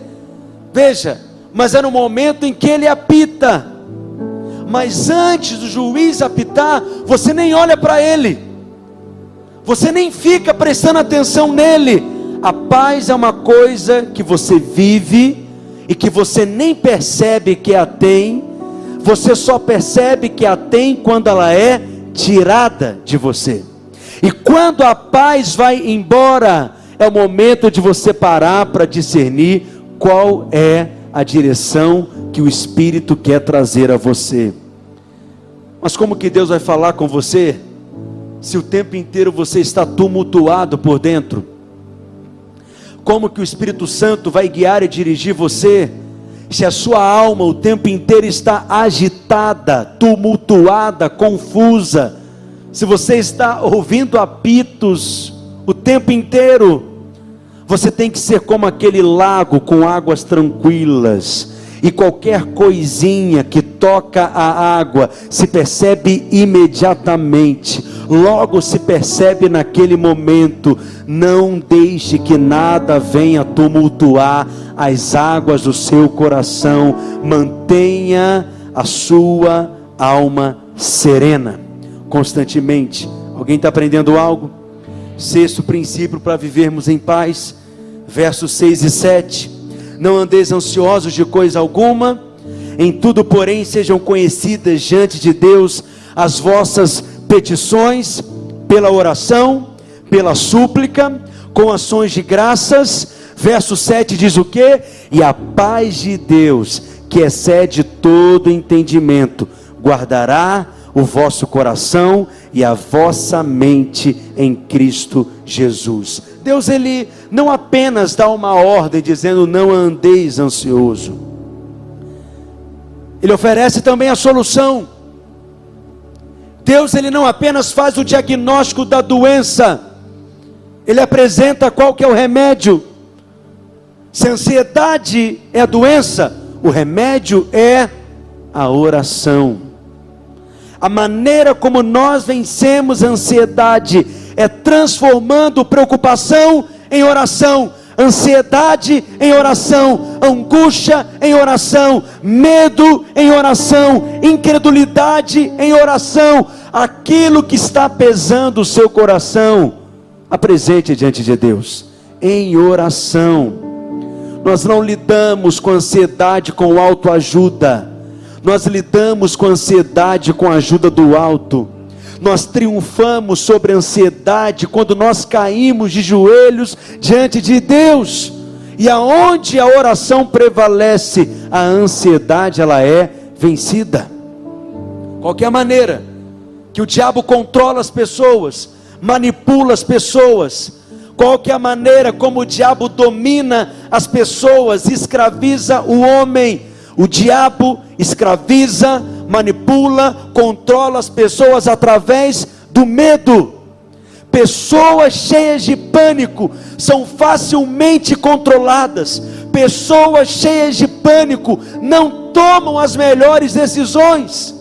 Veja, mas é no momento em que ele apita. Mas antes do juiz apitar, você nem olha para ele. Você nem fica prestando atenção nele. A paz é uma coisa que você vive e que você nem percebe que a tem, você só percebe que a tem quando ela é tirada de você. E quando a paz vai embora, é o momento de você parar para discernir qual é a direção que o Espírito quer trazer a você. Mas como que Deus vai falar com você se o tempo inteiro você está tumultuado por dentro? como que o Espírito Santo vai guiar e dirigir você, se a sua alma o tempo inteiro está agitada, tumultuada, confusa, se você está ouvindo apitos o tempo inteiro, você tem que ser como aquele lago com águas tranquilas, e qualquer coisinha que toca a água se percebe imediatamente, logo se percebe naquele momento. Não deixe que nada venha tumultuar as águas do seu coração, mantenha a sua alma serena constantemente. Alguém está aprendendo algo? Sexto princípio para vivermos em paz, versos 6 e 7. Não andeis ansiosos de coisa alguma, em tudo, porém, sejam conhecidas diante de Deus as vossas petições, pela oração, pela súplica, com ações de graças. Verso 7 diz o que? E a paz de Deus, que excede todo entendimento, guardará o vosso coração e a vossa mente em Cristo Jesus. Deus ele não apenas dá uma ordem dizendo não andeis ansioso. Ele oferece também a solução. Deus ele não apenas faz o diagnóstico da doença, ele apresenta qual que é o remédio. Se a ansiedade é a doença, o remédio é a oração. A maneira como nós vencemos a ansiedade é transformando preocupação em oração, ansiedade em oração, angústia em oração, medo em oração, incredulidade em oração. Aquilo que está pesando o seu coração, apresente diante de Deus em oração. Nós não lidamos com ansiedade com autoajuda nós lidamos com ansiedade com a ajuda do alto. Nós triunfamos sobre a ansiedade quando nós caímos de joelhos diante de Deus. E aonde a oração prevalece, a ansiedade ela é vencida. Qualquer maneira que o diabo controla as pessoas, manipula as pessoas, qualquer maneira como o diabo domina as pessoas, escraviza o homem, o diabo escraviza, manipula, controla as pessoas através do medo. Pessoas cheias de pânico são facilmente controladas. Pessoas cheias de pânico não tomam as melhores decisões.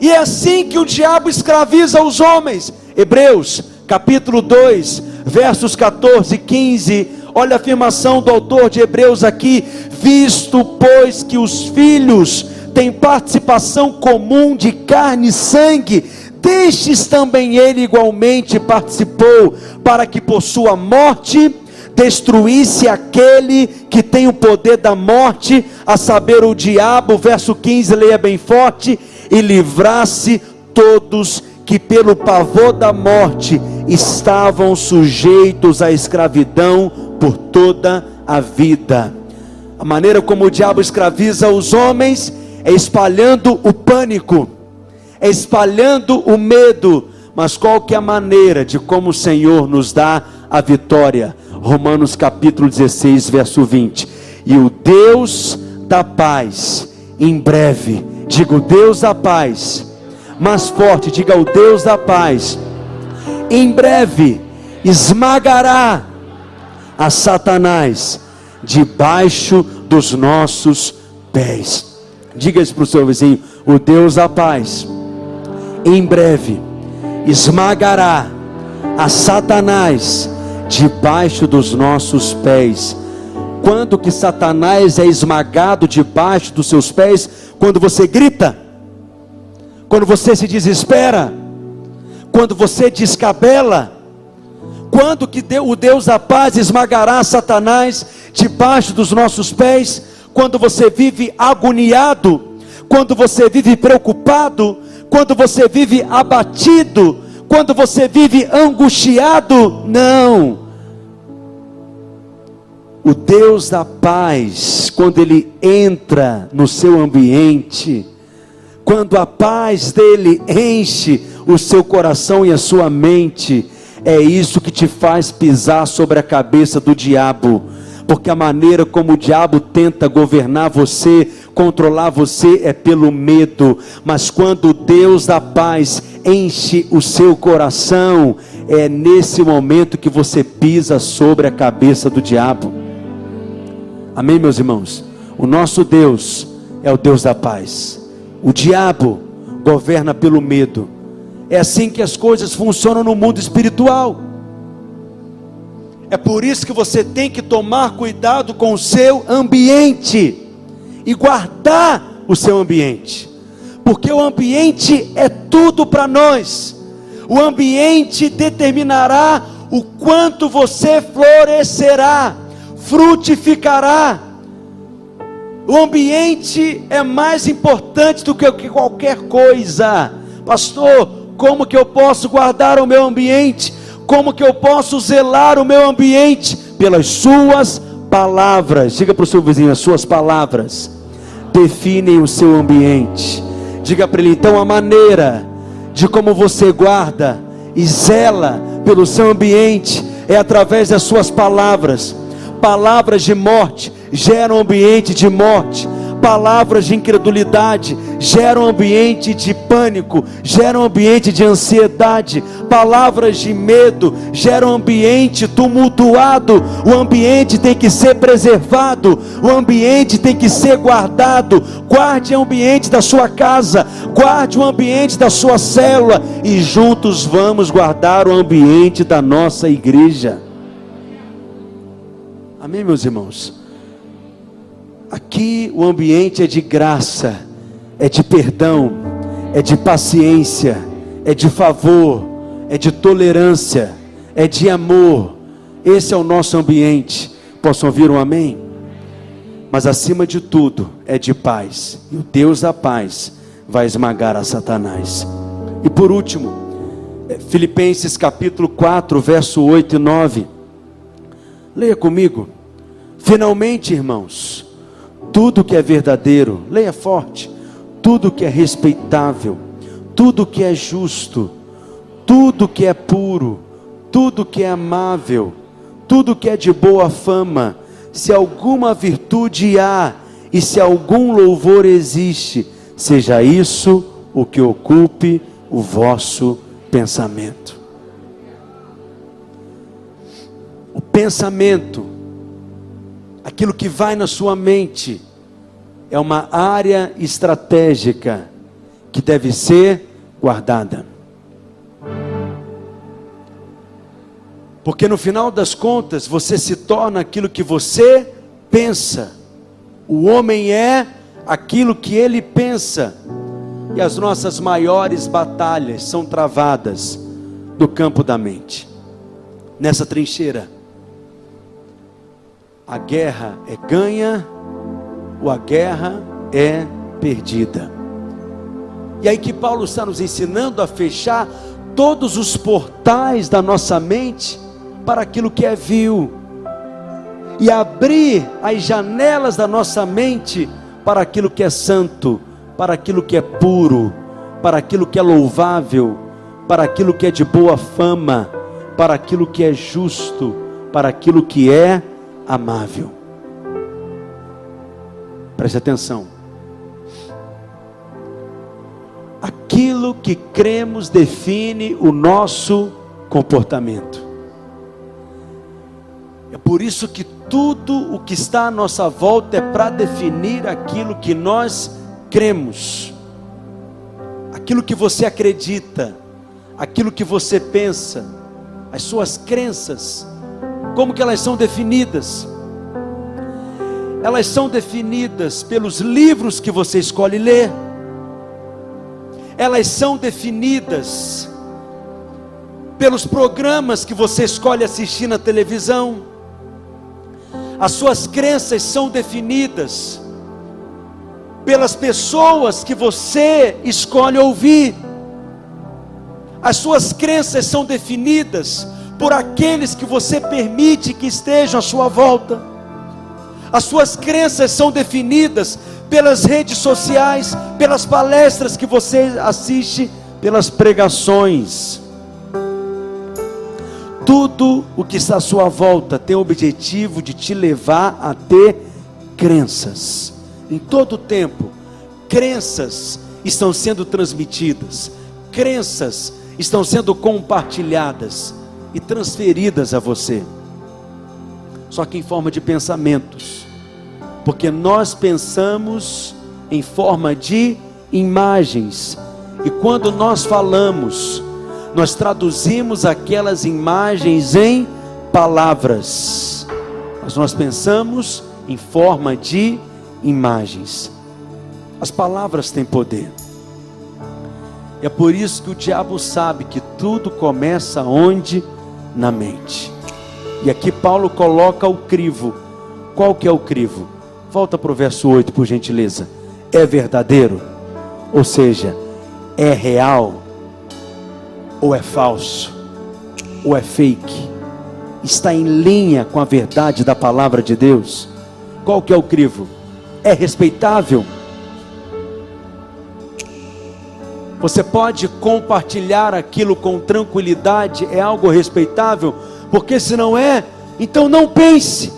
E é assim que o diabo escraviza os homens. Hebreus, capítulo 2, versos 14 e 15. Olha a afirmação do autor de Hebreus aqui: visto, pois, que os filhos têm participação comum de carne e sangue, destes também ele igualmente participou, para que por sua morte destruísse aquele que tem o poder da morte, a saber, o diabo, verso 15, leia bem forte, e livrasse todos que pelo pavor da morte estavam sujeitos à escravidão por toda a vida. A maneira como o diabo escraviza os homens é espalhando o pânico, é espalhando o medo. Mas qual que é a maneira de como o Senhor nos dá a vitória? Romanos capítulo 16, verso 20. E o Deus da paz, em breve, diga o Deus da paz, mais forte, diga o Deus da paz, em breve esmagará a Satanás debaixo dos nossos pés. Diga isso para o seu vizinho: o Deus da paz, em breve, esmagará a Satanás debaixo dos nossos pés. Quando que Satanás é esmagado debaixo dos seus pés? Quando você grita, quando você se desespera, quando você descabela, quando que o Deus da paz esmagará Satanás debaixo dos nossos pés? Quando você vive agoniado, quando você vive preocupado, quando você vive abatido, quando você vive angustiado? Não. O Deus da paz, quando ele entra no seu ambiente, quando a paz dele enche o seu coração e a sua mente, é isso que te faz pisar sobre a cabeça do diabo, porque a maneira como o diabo tenta governar você, controlar você é pelo medo, mas quando Deus da paz enche o seu coração, é nesse momento que você pisa sobre a cabeça do diabo. Amém, meus irmãos? O nosso Deus é o Deus da paz. O diabo governa pelo medo. É assim que as coisas funcionam no mundo espiritual. É por isso que você tem que tomar cuidado com o seu ambiente e guardar o seu ambiente, porque o ambiente é tudo para nós. O ambiente determinará o quanto você florescerá, frutificará. O ambiente é mais importante do que qualquer coisa. Pastor, como que eu posso guardar o meu ambiente? Como que eu posso zelar o meu ambiente? Pelas suas palavras. Diga para o seu vizinho, as suas palavras definem o seu ambiente. Diga para ele então a maneira de como você guarda e zela pelo seu ambiente é através das suas palavras. Palavras de morte geram ambiente de morte palavras de incredulidade geram ambiente de pânico, geram ambiente de ansiedade, palavras de medo geram ambiente tumultuado. O ambiente tem que ser preservado, o ambiente tem que ser guardado. Guarde o ambiente da sua casa, guarde o ambiente da sua célula e juntos vamos guardar o ambiente da nossa igreja. Amém, meus irmãos? Aqui o ambiente é de graça, é de perdão, é de paciência, é de favor, é de tolerância, é de amor. Esse é o nosso ambiente. Posso ouvir um amém? Mas acima de tudo é de paz. E o Deus da paz vai esmagar a Satanás. E por último, é, Filipenses capítulo 4, verso 8 e 9. Leia comigo. Finalmente, irmãos, tudo que é verdadeiro, leia forte, tudo que é respeitável, tudo que é justo, tudo que é puro, tudo que é amável, tudo que é de boa fama, se alguma virtude há e se algum louvor existe, seja isso o que ocupe o vosso pensamento. O pensamento aquilo que vai na sua mente, é uma área estratégica que deve ser guardada. Porque no final das contas, você se torna aquilo que você pensa. O homem é aquilo que ele pensa. E as nossas maiores batalhas são travadas no campo da mente, nessa trincheira a guerra é ganha ou a guerra é perdida. E aí que Paulo está nos ensinando a fechar todos os portais da nossa mente para aquilo que é vil e abrir as janelas da nossa mente para aquilo que é santo, para aquilo que é puro, para aquilo que é louvável, para aquilo que é de boa fama, para aquilo que é justo, para aquilo que é amável. Preste atenção. Aquilo que cremos define o nosso comportamento. É por isso que tudo o que está à nossa volta é para definir aquilo que nós cremos, aquilo que você acredita, aquilo que você pensa, as suas crenças como que elas são definidas? Elas são definidas pelos livros que você escolhe ler. Elas são definidas pelos programas que você escolhe assistir na televisão. As suas crenças são definidas pelas pessoas que você escolhe ouvir. As suas crenças são definidas por aqueles que você permite que estejam à sua volta. As suas crenças são definidas pelas redes sociais, pelas palestras que você assiste, pelas pregações. Tudo o que está à sua volta tem o objetivo de te levar a ter crenças. Em todo tempo, crenças estão sendo transmitidas, crenças estão sendo compartilhadas e transferidas a você. Só que em forma de pensamentos. Porque nós pensamos em forma de imagens. E quando nós falamos, nós traduzimos aquelas imagens em palavras. Mas nós pensamos em forma de imagens. As palavras têm poder. É por isso que o diabo sabe que tudo começa onde? Na mente. E aqui Paulo coloca o crivo. Qual que é o crivo? Volta para o verso 8, por gentileza. É verdadeiro? Ou seja, é real? ou é falso, ou é fake, está em linha com a verdade da palavra de Deus. Qual que é o crivo? É respeitável? Você pode compartilhar aquilo com tranquilidade, é algo respeitável, porque se não é, então não pense.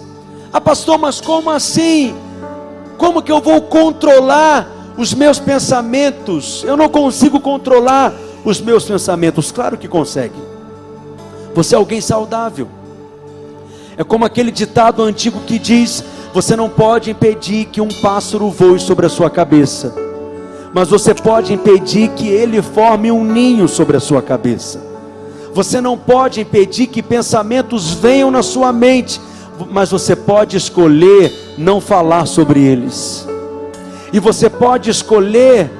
Ah, pastor, mas como assim? Como que eu vou controlar os meus pensamentos? Eu não consigo controlar os meus pensamentos? Claro que consegue. Você é alguém saudável. É como aquele ditado antigo que diz: você não pode impedir que um pássaro voe sobre a sua cabeça, mas você pode impedir que ele forme um ninho sobre a sua cabeça. Você não pode impedir que pensamentos venham na sua mente, mas você pode escolher não falar sobre eles. E você pode escolher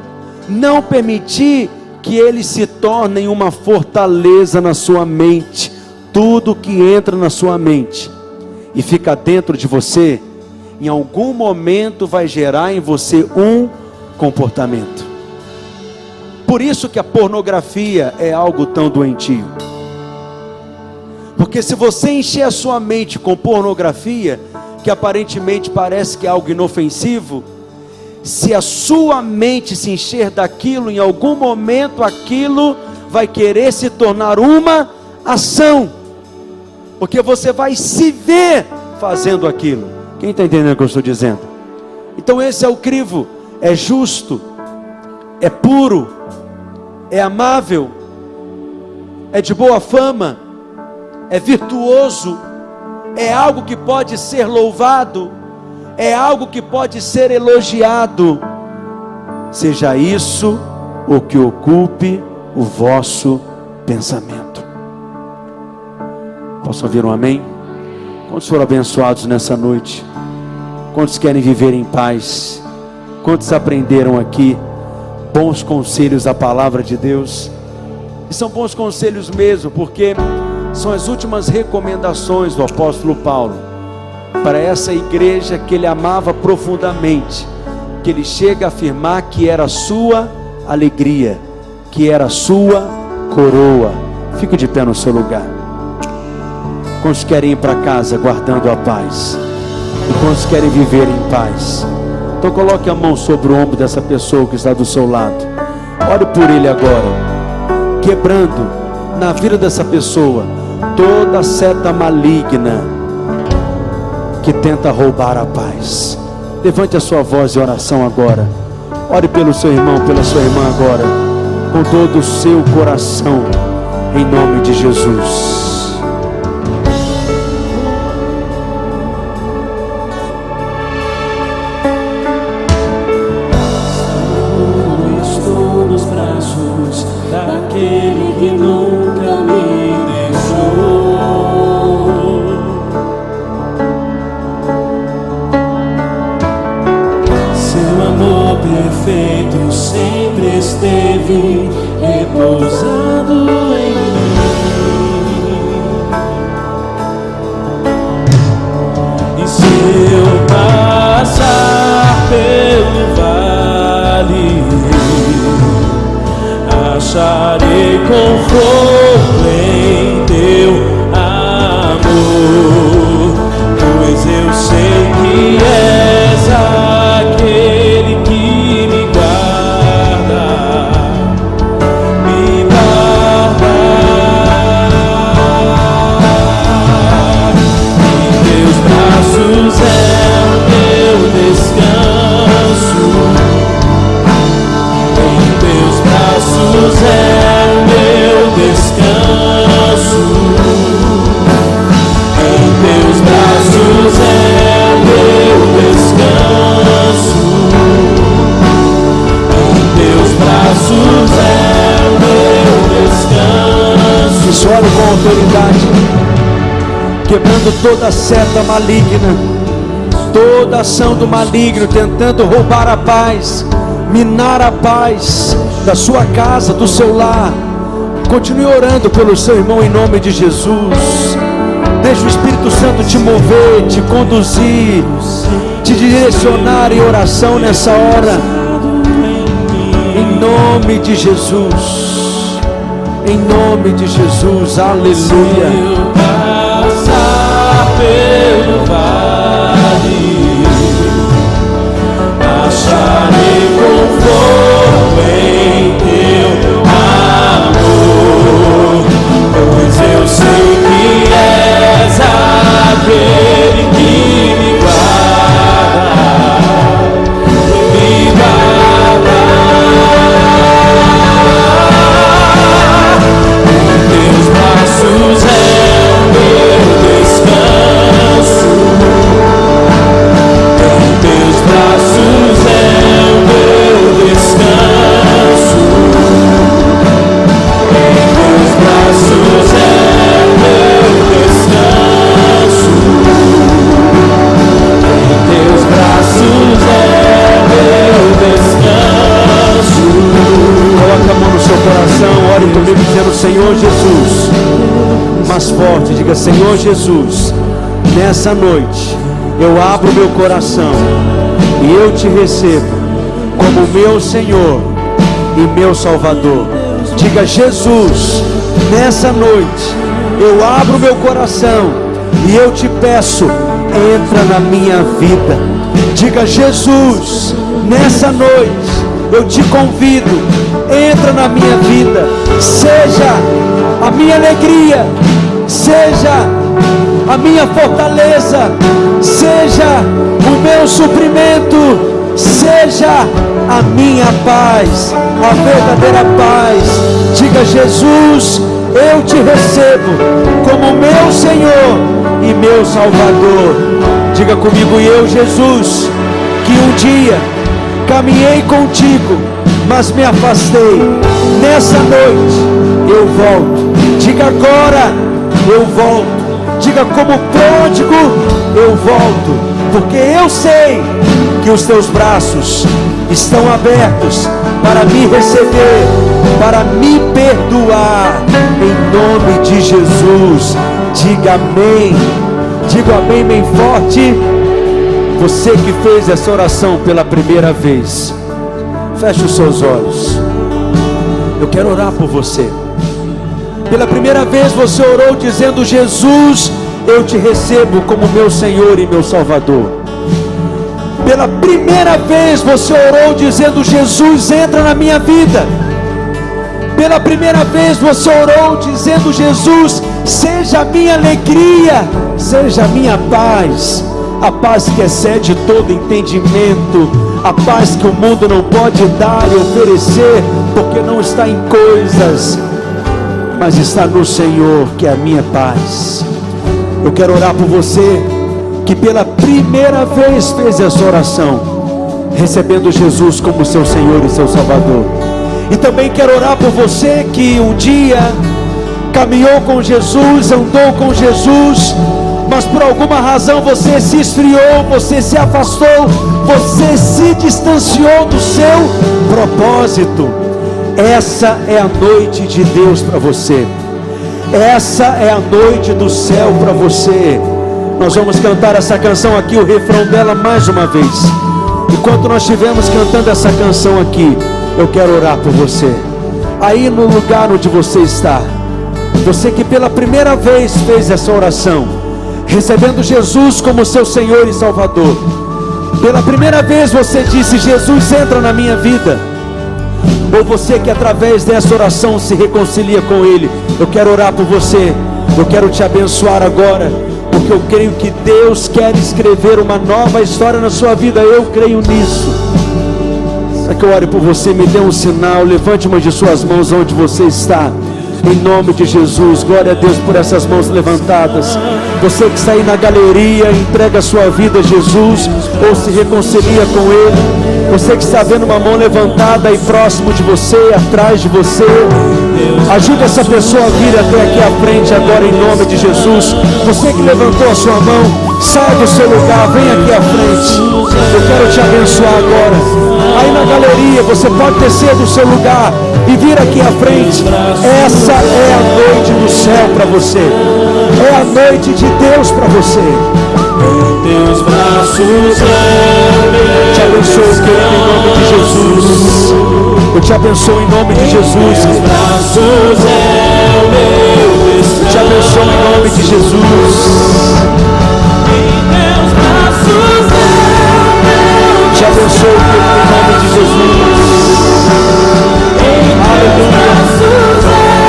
não permitir que eles se tornem uma fortaleza na sua mente. Tudo que entra na sua mente e fica dentro de você, em algum momento vai gerar em você um comportamento. Por isso que a pornografia é algo tão doentio. Porque se você encher a sua mente com pornografia, que aparentemente parece que é algo inofensivo, se a sua mente se encher daquilo, em algum momento aquilo vai querer se tornar uma ação, porque você vai se ver fazendo aquilo. Quem está entendendo o que eu estou dizendo? Então, esse é o crivo: é justo, é puro, é amável, é de boa fama, é virtuoso, é algo que pode ser louvado é algo que pode ser elogiado. Seja isso o que ocupe o vosso pensamento. Posso ouvir um amém? Quantos foram abençoados nessa noite? Quantos querem viver em paz? Quantos aprenderam aqui bons conselhos da palavra de Deus? E são bons conselhos mesmo, porque são as últimas recomendações do apóstolo Paulo para essa igreja que ele amava profundamente, que ele chega a afirmar que era sua alegria, que era sua coroa. Fique de pé no seu lugar. Quantos querem ir para casa guardando a paz? E quantos querem viver em paz? Então coloque a mão sobre o ombro dessa pessoa que está do seu lado. Ore por ele agora, quebrando na vida dessa pessoa toda seta maligna que tenta roubar a paz. Levante a sua voz de oração agora. Ore pelo seu irmão, pela sua irmã agora, com todo o seu coração, em nome de Jesus. Seta maligna, toda ação do maligno tentando roubar a paz, minar a paz da sua casa, do seu lar. Continue orando pelo seu irmão em nome de Jesus. Deixa o Espírito Santo te mover, te conduzir, te direcionar em oração nessa hora. Em nome de Jesus. Em nome de Jesus. Aleluia. Passar pelo Senhor Jesus. Nessa noite eu abro meu coração e eu te recebo como meu Senhor e meu Salvador. Diga Jesus, nessa noite eu abro meu coração e eu te peço, entra na minha vida. Diga Jesus, nessa noite eu te convido, entra na minha vida, seja a minha alegria, seja a minha fortaleza, seja o meu suprimento, seja a minha paz, a verdadeira paz. Diga, Jesus, eu te recebo como meu Senhor e meu Salvador. Diga comigo, eu, Jesus, que um dia caminhei contigo, mas me afastei. Nessa noite eu volto. Diga agora, eu volto. Diga como pródigo, eu volto. Porque eu sei que os teus braços estão abertos para me receber, para me perdoar. Em nome de Jesus. Diga amém. Diga amém bem forte. Você que fez essa oração pela primeira vez, feche os seus olhos. Eu quero orar por você. Pela primeira vez você orou dizendo: Jesus, eu te recebo como meu Senhor e meu Salvador. Pela primeira vez você orou dizendo: Jesus, entra na minha vida. Pela primeira vez você orou dizendo: Jesus, seja a minha alegria, seja a minha paz a paz que excede todo entendimento, a paz que o mundo não pode dar e oferecer, porque não está em coisas, mas está no Senhor, que é a minha paz. Eu quero orar por você que pela primeira vez fez essa oração, recebendo Jesus como seu Senhor e seu Salvador. E também quero orar por você que um dia caminhou com Jesus, andou com Jesus, mas por alguma razão você se esfriou, você se afastou, você se distanciou do seu propósito. Essa é a noite de Deus para você. Essa é a noite do céu para você. Nós vamos cantar essa canção aqui, o refrão dela mais uma vez. Enquanto nós estivermos cantando essa canção aqui, eu quero orar por você. Aí no lugar onde você está, você que pela primeira vez fez essa oração, recebendo Jesus como seu Senhor e Salvador. Pela primeira vez você disse: Jesus entra na minha vida. Ou você que através dessa oração se reconcilia com Ele, eu quero orar por você, eu quero te abençoar agora, porque eu creio que Deus quer escrever uma nova história na sua vida, eu creio nisso. Para que eu ore por você, me dê um sinal, levante uma de suas mãos onde você está. Em nome de Jesus, glória a Deus por essas mãos levantadas. Você que aí na galeria, entrega a sua vida a Jesus ou se reconcilia com Ele. Você que está vendo uma mão levantada aí próximo de você, atrás de você, Ajuda essa pessoa a vir até aqui à frente agora em nome de Jesus. Você que levantou a sua mão, sai do seu lugar, vem aqui à frente. Eu quero te abençoar agora. Aí na galeria, você pode descer do seu lugar e vir aqui à frente. Essa é a noite do céu para você. É a noite de Deus para você. Teus braços Te abençoo, querido, em nome de Jesus. Eu te abençoo em nome de Jesus. braços Eu te abençoo em nome de Jesus. Te abençoo, querido. Aleluia.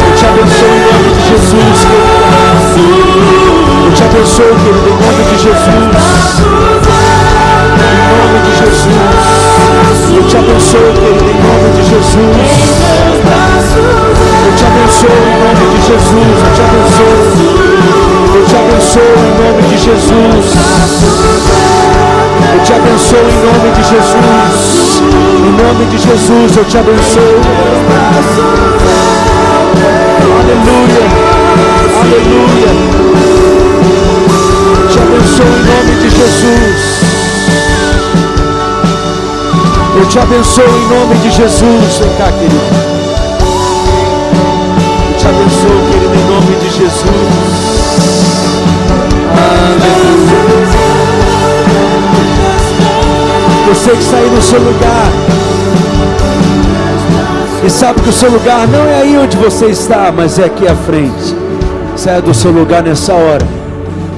Eu te abençoo em nome de Jesus, querido. Eu te abençoo, querido, em nome de Jesus. Eu te abençoo, querido, em nome de Jesus. Eu te abençoo em nome de Jesus. Eu te abençoo. Eu te abençoo em nome de Jesus. Eu te abençoo em nome de Jesus. Em nome de Jesus eu te abençoo. Aleluia. Aleluia. Te abençoo em nome de Jesus. Eu te abençoo em nome de Jesus. Vem cá, querido. Eu te abençoo, querido, em nome de Jesus. Você que saiu do seu lugar e sabe que o seu lugar não é aí onde você está, mas é aqui à frente. Saia do seu lugar nessa hora,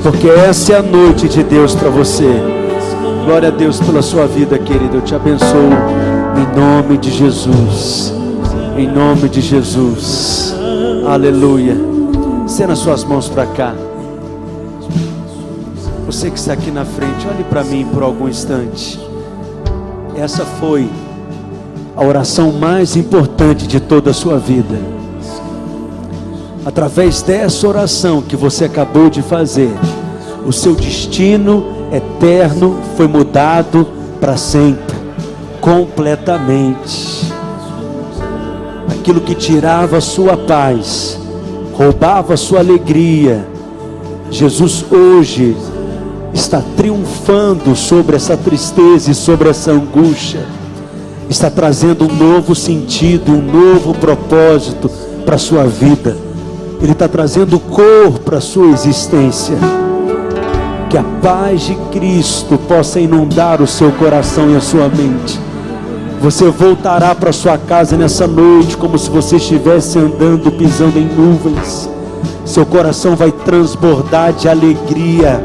porque essa é a noite de Deus para você. Glória a Deus pela sua vida, querido. Eu te abençoo em nome de Jesus. Em nome de Jesus. Aleluia. Estenda suas mãos para cá. Você que está aqui na frente, olhe para mim por algum instante. Essa foi a oração mais importante de toda a sua vida. Através dessa oração que você acabou de fazer, o seu destino eterno foi mudado para sempre, completamente. Aquilo que tirava a sua paz, roubava a sua alegria, Jesus hoje está triunfando sobre essa tristeza e sobre essa angústia, está trazendo um novo sentido, um novo propósito para a sua vida, Ele está trazendo cor para a sua existência. Que a paz de Cristo possa inundar o seu coração e a sua mente. Você voltará para sua casa nessa noite como se você estivesse andando, pisando em nuvens. Seu coração vai transbordar de alegria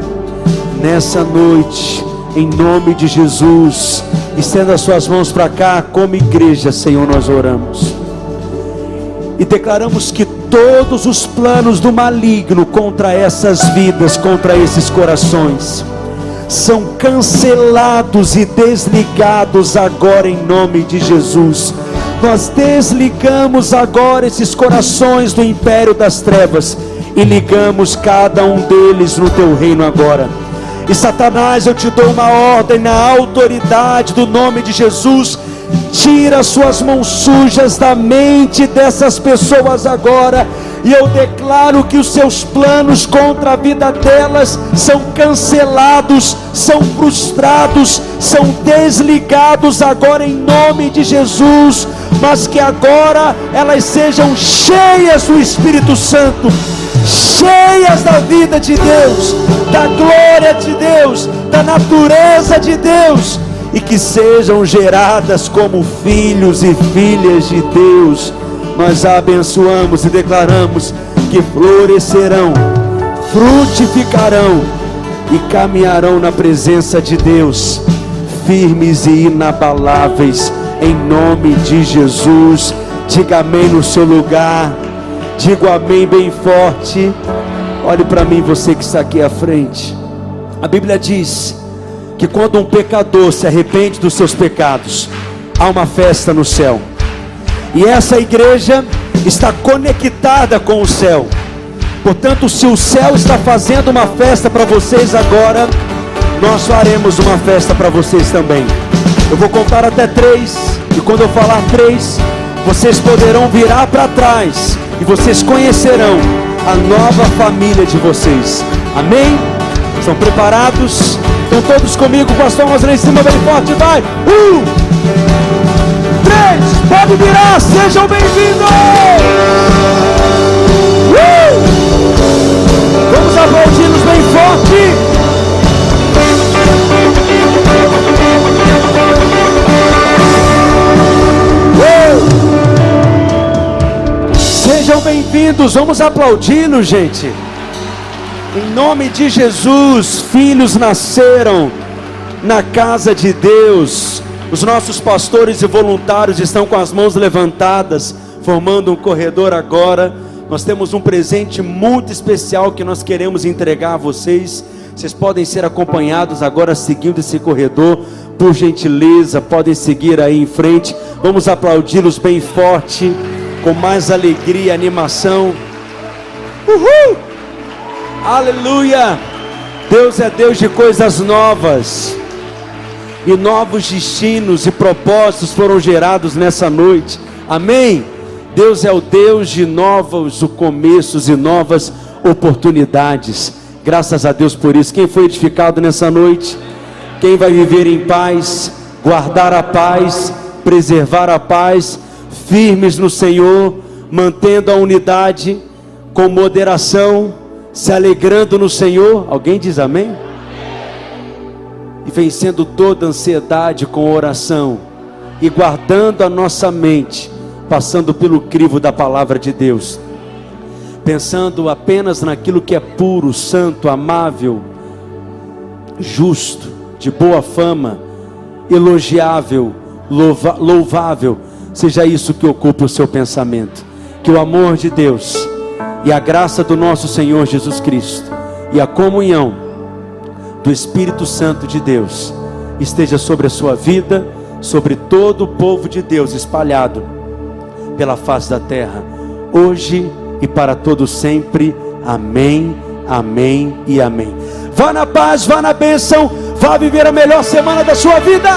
nessa noite, em nome de Jesus. Estenda suas mãos para cá, como igreja, Senhor, nós oramos. E declaramos que todos os planos do maligno contra essas vidas, contra esses corações, são cancelados e desligados agora em nome de Jesus. Nós desligamos agora esses corações do império das trevas e ligamos cada um deles no teu reino agora. E Satanás, eu te dou uma ordem na autoridade do nome de Jesus. Tira suas mãos sujas da mente dessas pessoas agora. E eu declaro que os seus planos contra a vida delas são cancelados, são frustrados, são desligados agora em nome de Jesus. Mas que agora elas sejam cheias do Espírito Santo cheias da vida de Deus, da glória de Deus, da natureza de Deus, e que sejam geradas como filhos e filhas de Deus. Nós abençoamos e declaramos que florescerão, frutificarão e caminharão na presença de Deus, firmes e inabaláveis, em nome de Jesus. Diga amém no seu lugar. Digo amém bem forte. Olhe para mim, você que está aqui à frente. A Bíblia diz que quando um pecador se arrepende dos seus pecados, há uma festa no céu. E essa igreja está conectada com o céu. Portanto, se o céu está fazendo uma festa para vocês agora, nós faremos uma festa para vocês também. Eu vou contar até três, e quando eu falar três, vocês poderão virar para trás e vocês conhecerão a nova família de vocês. Amém? Estão preparados? Estão todos comigo com as lá em cima bem forte, vai! Um, três, pode virar, sejam bem-vindos! Uh! Vamos aplaudir-nos bem forte! Bem-vindos, vamos aplaudi-los, gente. Em nome de Jesus, filhos nasceram na casa de Deus. Os nossos pastores e voluntários estão com as mãos levantadas, formando um corredor agora. Nós temos um presente muito especial que nós queremos entregar a vocês. Vocês podem ser acompanhados agora seguindo esse corredor. Por gentileza, podem seguir aí em frente. Vamos aplaudi-los bem forte com mais alegria e animação. Uhul! Aleluia! Deus é Deus de coisas novas. E novos destinos e propósitos foram gerados nessa noite. Amém? Deus é o Deus de novos começos e novas oportunidades. Graças a Deus por isso. Quem foi edificado nessa noite? Quem vai viver em paz, guardar a paz, preservar a paz firmes no Senhor, mantendo a unidade, com moderação, se alegrando no Senhor. Alguém diz amém? E vencendo toda ansiedade com oração, e guardando a nossa mente, passando pelo crivo da palavra de Deus, pensando apenas naquilo que é puro, santo, amável, justo, de boa fama, elogiável, louva, louvável seja isso que ocupe o seu pensamento. Que o amor de Deus e a graça do nosso Senhor Jesus Cristo e a comunhão do Espírito Santo de Deus esteja sobre a sua vida, sobre todo o povo de Deus espalhado pela face da terra, hoje e para todo sempre. Amém, amém e amém. Vá na paz, vá na bênção, vá viver a melhor semana da sua vida.